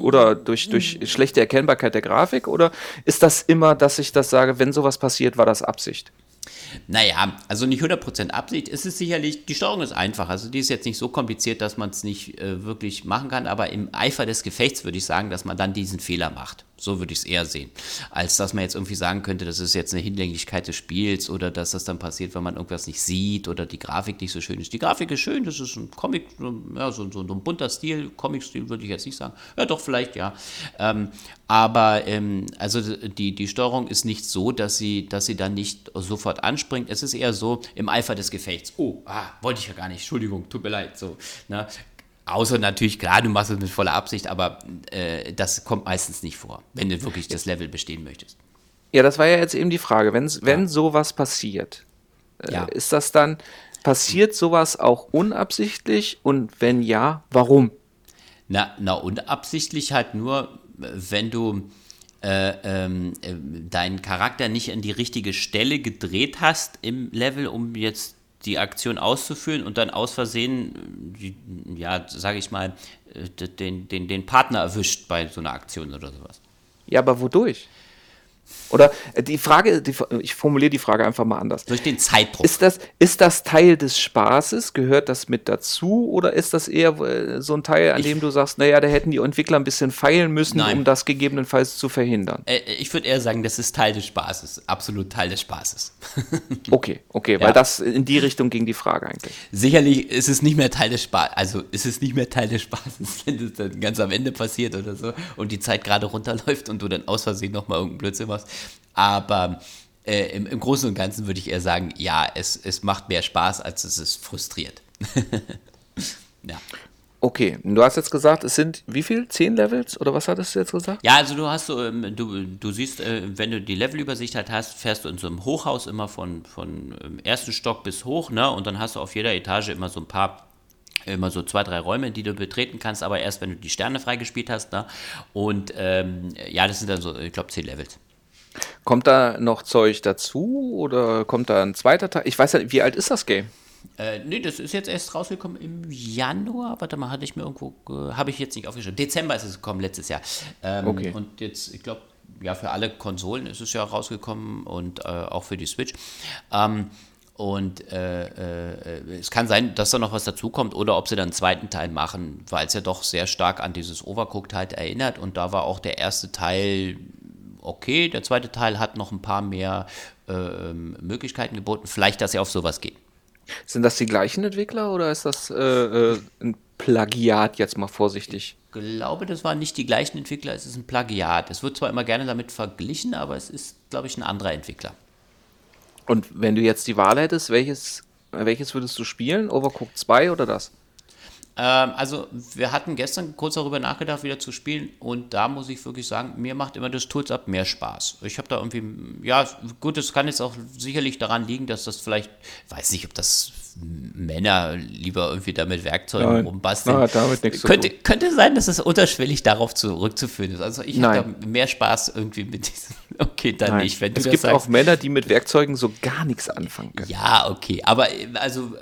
oder durch, durch schlechte Erkennbarkeit der Grafik? Oder ist das immer, dass ich das sage, wenn sowas passiert, war das Absicht? Naja, also nicht 100% Absicht. Es ist sicherlich, die Steuerung ist einfach. Also die ist jetzt nicht so kompliziert, dass man es nicht äh, wirklich machen kann. Aber im Eifer des Gefechts würde ich sagen, dass man dann diesen Fehler macht. So würde ich es eher sehen. Als dass man jetzt irgendwie sagen könnte, das ist jetzt eine Hinlänglichkeit des Spiels oder dass das dann passiert, wenn man irgendwas nicht sieht oder die Grafik nicht so schön ist. Die Grafik ist schön, das ist ein Comic, ja, so, so, ein bunter Stil. Comic-Stil würde ich jetzt nicht sagen. Ja, doch, vielleicht ja. Ähm, aber ähm, also die, die Steuerung ist nicht so, dass sie, dass sie dann nicht sofort anspringt. Es ist eher so im Eifer des Gefechts. Oh, ah, wollte ich ja gar nicht. Entschuldigung, tut mir leid. So, ne? Außer natürlich, klar, du machst es mit voller Absicht, aber äh, das kommt meistens nicht vor, wenn du wirklich das Level bestehen möchtest. Ja, das war ja jetzt eben die Frage. Wenn, wenn ja. sowas passiert, äh, ja. ist das dann, passiert sowas auch unabsichtlich und wenn ja, warum? Na, na unabsichtlich halt nur, wenn du äh, ähm, äh, deinen Charakter nicht an die richtige Stelle gedreht hast im Level, um jetzt die Aktion auszuführen und dann aus Versehen, ja, sage ich mal, äh, den, den, den Partner erwischt bei so einer Aktion oder sowas. Ja, aber wodurch? Oder äh, die Frage, die, ich formuliere die Frage einfach mal anders. Durch den Zeitdruck. Ist das, ist das Teil des Spaßes? Gehört das mit dazu? Oder ist das eher äh, so ein Teil, an ich, dem du sagst, naja, da hätten die Entwickler ein bisschen feilen müssen, nein. um das gegebenenfalls zu verhindern? Äh, ich würde eher sagen, das ist Teil des Spaßes. Absolut Teil des Spaßes. okay, okay, ja. weil das in die Richtung ging die Frage eigentlich. Sicherlich ist es nicht mehr Teil des Spaßes. Also ist es nicht mehr Teil des Spaßes, wenn das dann ganz am Ende passiert oder so und die Zeit gerade runterläuft und du dann aus Versehen nochmal irgendeinen Blödsinn machst. Aber äh, im, im, Großen und Ganzen würde ich eher sagen, ja, es, es macht mehr Spaß, als es ist frustriert. ja. Okay, du hast jetzt gesagt, es sind wie viel? Zehn Levels oder was hattest du jetzt gesagt? Ja, also du hast so, ähm, du, du siehst, äh, wenn du die Levelübersicht halt hast, fährst du in so einem Hochhaus immer von, von ähm, ersten Stock bis hoch, ne? Und dann hast du auf jeder Etage immer so ein paar immer so zwei, drei Räume, die du betreten kannst, aber erst wenn du die Sterne freigespielt hast. Ne? Und ähm, ja, das sind dann so, ich glaube, zehn Levels. Kommt da noch Zeug dazu oder kommt da ein zweiter Teil? Ich weiß ja, wie alt ist das Game? Äh, nee, das ist jetzt erst rausgekommen im Januar. Warte mal, hatte ich mir irgendwo, äh, habe ich jetzt nicht aufgeschrieben. Dezember ist es gekommen, letztes Jahr. Ähm, okay. Und jetzt, ich glaube, ja, für alle Konsolen ist es ja rausgekommen und äh, auch für die Switch. Ähm, und äh, äh, es kann sein, dass da noch was dazukommt oder ob sie dann einen zweiten Teil machen, weil es ja doch sehr stark an dieses Overcooked halt erinnert. Und da war auch der erste Teil okay. Der zweite Teil hat noch ein paar mehr äh, Möglichkeiten geboten. Vielleicht, dass sie auf sowas gehen. Sind das die gleichen Entwickler oder ist das äh, äh, ein Plagiat jetzt mal vorsichtig? Ich glaube, das waren nicht die gleichen Entwickler, es ist ein Plagiat. Es wird zwar immer gerne damit verglichen, aber es ist, glaube ich, ein anderer Entwickler. Und wenn du jetzt die Wahl hättest, welches, welches würdest du spielen? Overcooked 2 oder das? Ähm, also, wir hatten gestern kurz darüber nachgedacht, wieder zu spielen. Und da muss ich wirklich sagen, mir macht immer das Tools Up mehr Spaß. Ich habe da irgendwie, ja, gut, es kann jetzt auch sicherlich daran liegen, dass das vielleicht, weiß nicht, ob das Männer lieber irgendwie damit Werkzeugen Nein. rumbasteln. Na, damit nichts könnte, könnte sein, dass es unterschwellig darauf zurückzuführen ist. Also ich habe da mehr Spaß irgendwie mit diesem. Okay, dann Nein. nicht. Wenn es gibt sagst. auch Männer, die mit Werkzeugen so gar nichts anfangen können. Ja, okay. Aber also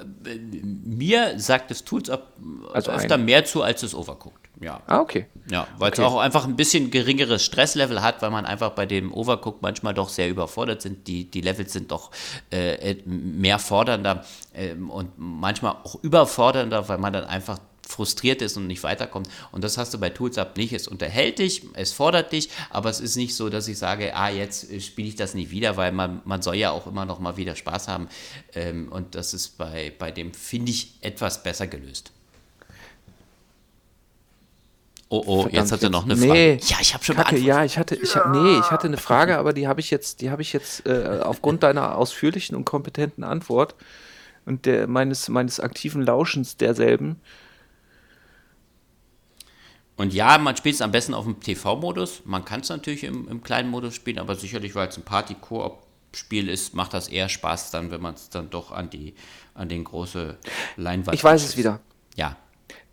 mir sagt das Tools Up also öfter ein. mehr zu, als es Overcooked. Ja. Ah, okay. Ja, weil okay. es auch einfach ein bisschen geringeres Stresslevel hat, weil man einfach bei dem Overcook manchmal doch sehr überfordert sind. Die, die Levels sind doch äh, mehr fordernder äh, und manchmal auch überfordernder, weil man dann einfach frustriert ist und nicht weiterkommt. Und das hast du bei Tools Up nicht. Es unterhält dich, es fordert dich, aber es ist nicht so, dass ich sage, ah, jetzt spiele ich das nicht wieder, weil man, man soll ja auch immer noch mal wieder Spaß haben. Ähm, und das ist bei, bei dem, finde ich, etwas besser gelöst. Oh, oh, Verdammt, jetzt hat er noch eine Frage. Nee, ja, ich habe schon Kacke, Ja, ich hatte, ich, ja. nee, ich hatte eine Frage, aber die habe ich jetzt, die habe ich jetzt äh, aufgrund deiner ausführlichen und kompetenten Antwort und der, meines, meines aktiven Lauschens derselben. Und ja, man spielt es am besten auf dem TV-Modus. Man kann es natürlich im, im, kleinen Modus spielen, aber sicherlich, weil es ein Party-Koop-Spiel ist, macht das eher Spaß dann, wenn man es dann doch an die, an den große Leinwand. Ich weiß es wieder. Ja.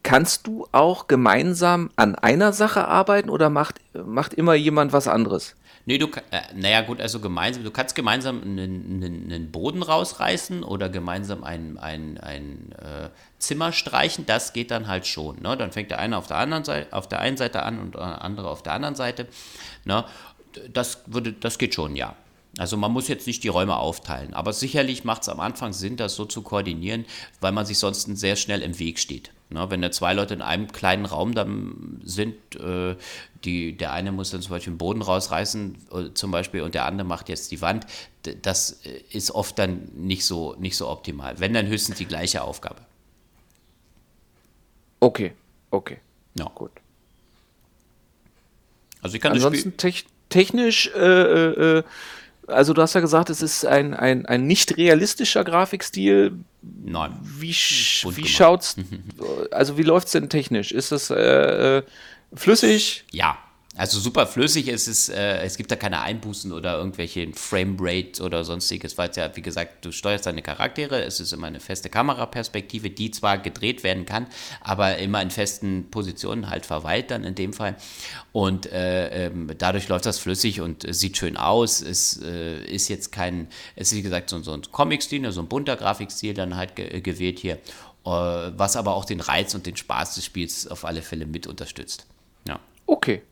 Kannst du auch gemeinsam an einer Sache arbeiten oder macht, macht immer jemand was anderes? Nee, du, äh, naja, gut, also gemeinsam, du kannst gemeinsam einen, einen, einen Boden rausreißen oder gemeinsam ein, ein, ein äh, Zimmer streichen, das geht dann halt schon. Ne? Dann fängt der eine auf der anderen Seite, auf der einen Seite an und der andere auf der anderen Seite. Ne? Das würde, das geht schon, ja. Also man muss jetzt nicht die Räume aufteilen, aber sicherlich macht es am Anfang Sinn, das so zu koordinieren, weil man sich sonst sehr schnell im Weg steht. Na, wenn da zwei Leute in einem kleinen Raum dann sind, äh, die, der eine muss dann zum Beispiel den Boden rausreißen, äh, zum Beispiel, und der andere macht jetzt die Wand, das äh, ist oft dann nicht so, nicht so optimal. Wenn dann höchstens die gleiche Aufgabe. Okay, okay. Ja. Gut. Also ich kann Ansonsten te technisch äh, äh, äh also du hast ja gesagt, es ist ein, ein, ein nicht realistischer Grafikstil. Nein. Wie, wie schaut's, also wie läuft es denn technisch? Ist es äh, äh, flüssig? Ja, also super flüssig, es, ist, äh, es gibt da keine Einbußen oder irgendwelche Framerate oder sonstiges, weil es ja, wie gesagt, du steuerst deine Charaktere, es ist immer eine feste Kameraperspektive, die zwar gedreht werden kann, aber immer in festen Positionen halt verweilt dann in dem Fall. Und äh, ähm, dadurch läuft das flüssig und äh, sieht schön aus. Es äh, ist jetzt kein, es ist wie gesagt so, so ein Comic-Stil, so ein bunter Grafikstil dann halt ge gewählt hier, äh, was aber auch den Reiz und den Spaß des Spiels auf alle Fälle mit unterstützt. Ja. Okay,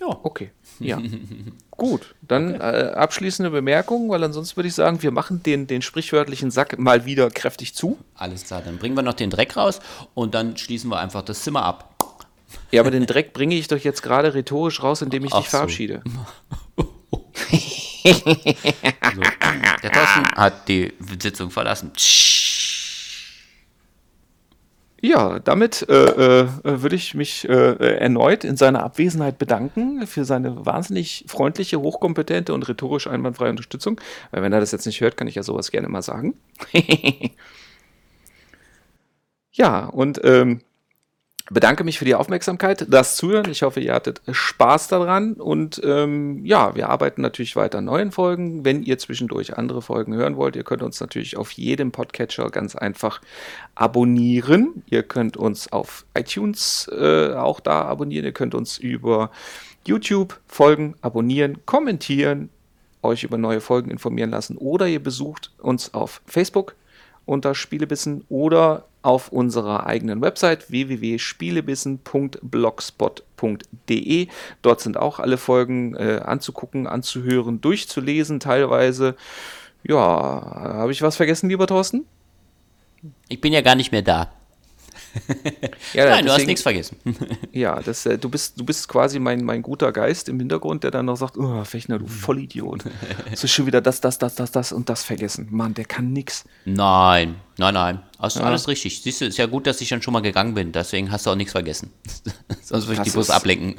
ja. Okay. Ja. Gut. Dann okay. äh, abschließende Bemerkung, weil ansonsten würde ich sagen, wir machen den, den sprichwörtlichen Sack mal wieder kräftig zu. Alles klar, dann bringen wir noch den Dreck raus und dann schließen wir einfach das Zimmer ab. Ja, aber den Dreck bringe ich doch jetzt gerade rhetorisch raus, indem ich Ach dich verabschiede. so. Der Thorsten hat die Sitzung verlassen. Ja, damit äh, äh, würde ich mich äh, erneut in seiner Abwesenheit bedanken für seine wahnsinnig freundliche, hochkompetente und rhetorisch einwandfreie Unterstützung. Weil wenn er das jetzt nicht hört, kann ich ja sowas gerne mal sagen. ja, und ähm, bedanke mich für die Aufmerksamkeit, das Zuhören. Ich hoffe, ihr hattet Spaß daran. Und ähm, ja, wir arbeiten natürlich weiter an neuen Folgen. Wenn ihr zwischendurch andere Folgen hören wollt, ihr könnt uns natürlich auf jedem Podcatcher ganz einfach abonnieren. Ihr könnt uns auf iTunes äh, auch da abonnieren. Ihr könnt uns über YouTube folgen, abonnieren, kommentieren, euch über neue Folgen informieren lassen. Oder ihr besucht uns auf Facebook unter Spielebissen oder auf unserer eigenen Website www.spielebissen.blogspot.de. Dort sind auch alle Folgen äh, anzugucken, anzuhören, durchzulesen teilweise. Ja, habe ich was vergessen, lieber Thorsten? Ich bin ja gar nicht mehr da. ja, Nein, deswegen, du hast nichts vergessen. ja, das, äh, du, bist, du bist quasi mein, mein guter Geist im Hintergrund, der dann noch sagt, oh, Fechner, du Vollidiot. Hast du schon wieder das, das, das, das, das und das vergessen. Mann, der kann nix. Nein, nein, nein. Hast du ja. alles richtig. Siehst du, ist ja gut, dass ich dann schon mal gegangen bin. Deswegen hast du auch nichts vergessen. Sonst würde ich die bloß ablenken.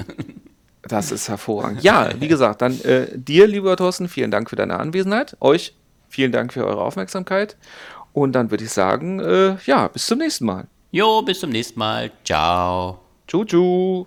Das ist hervorragend. Ja, wie gesagt, dann äh, dir, lieber Thorsten, vielen Dank für deine Anwesenheit. Euch vielen Dank für eure Aufmerksamkeit. Und dann würde ich sagen, äh, ja, bis zum nächsten Mal. Jo, bis zum nächsten Mal. Ciao. Tschu, tschu.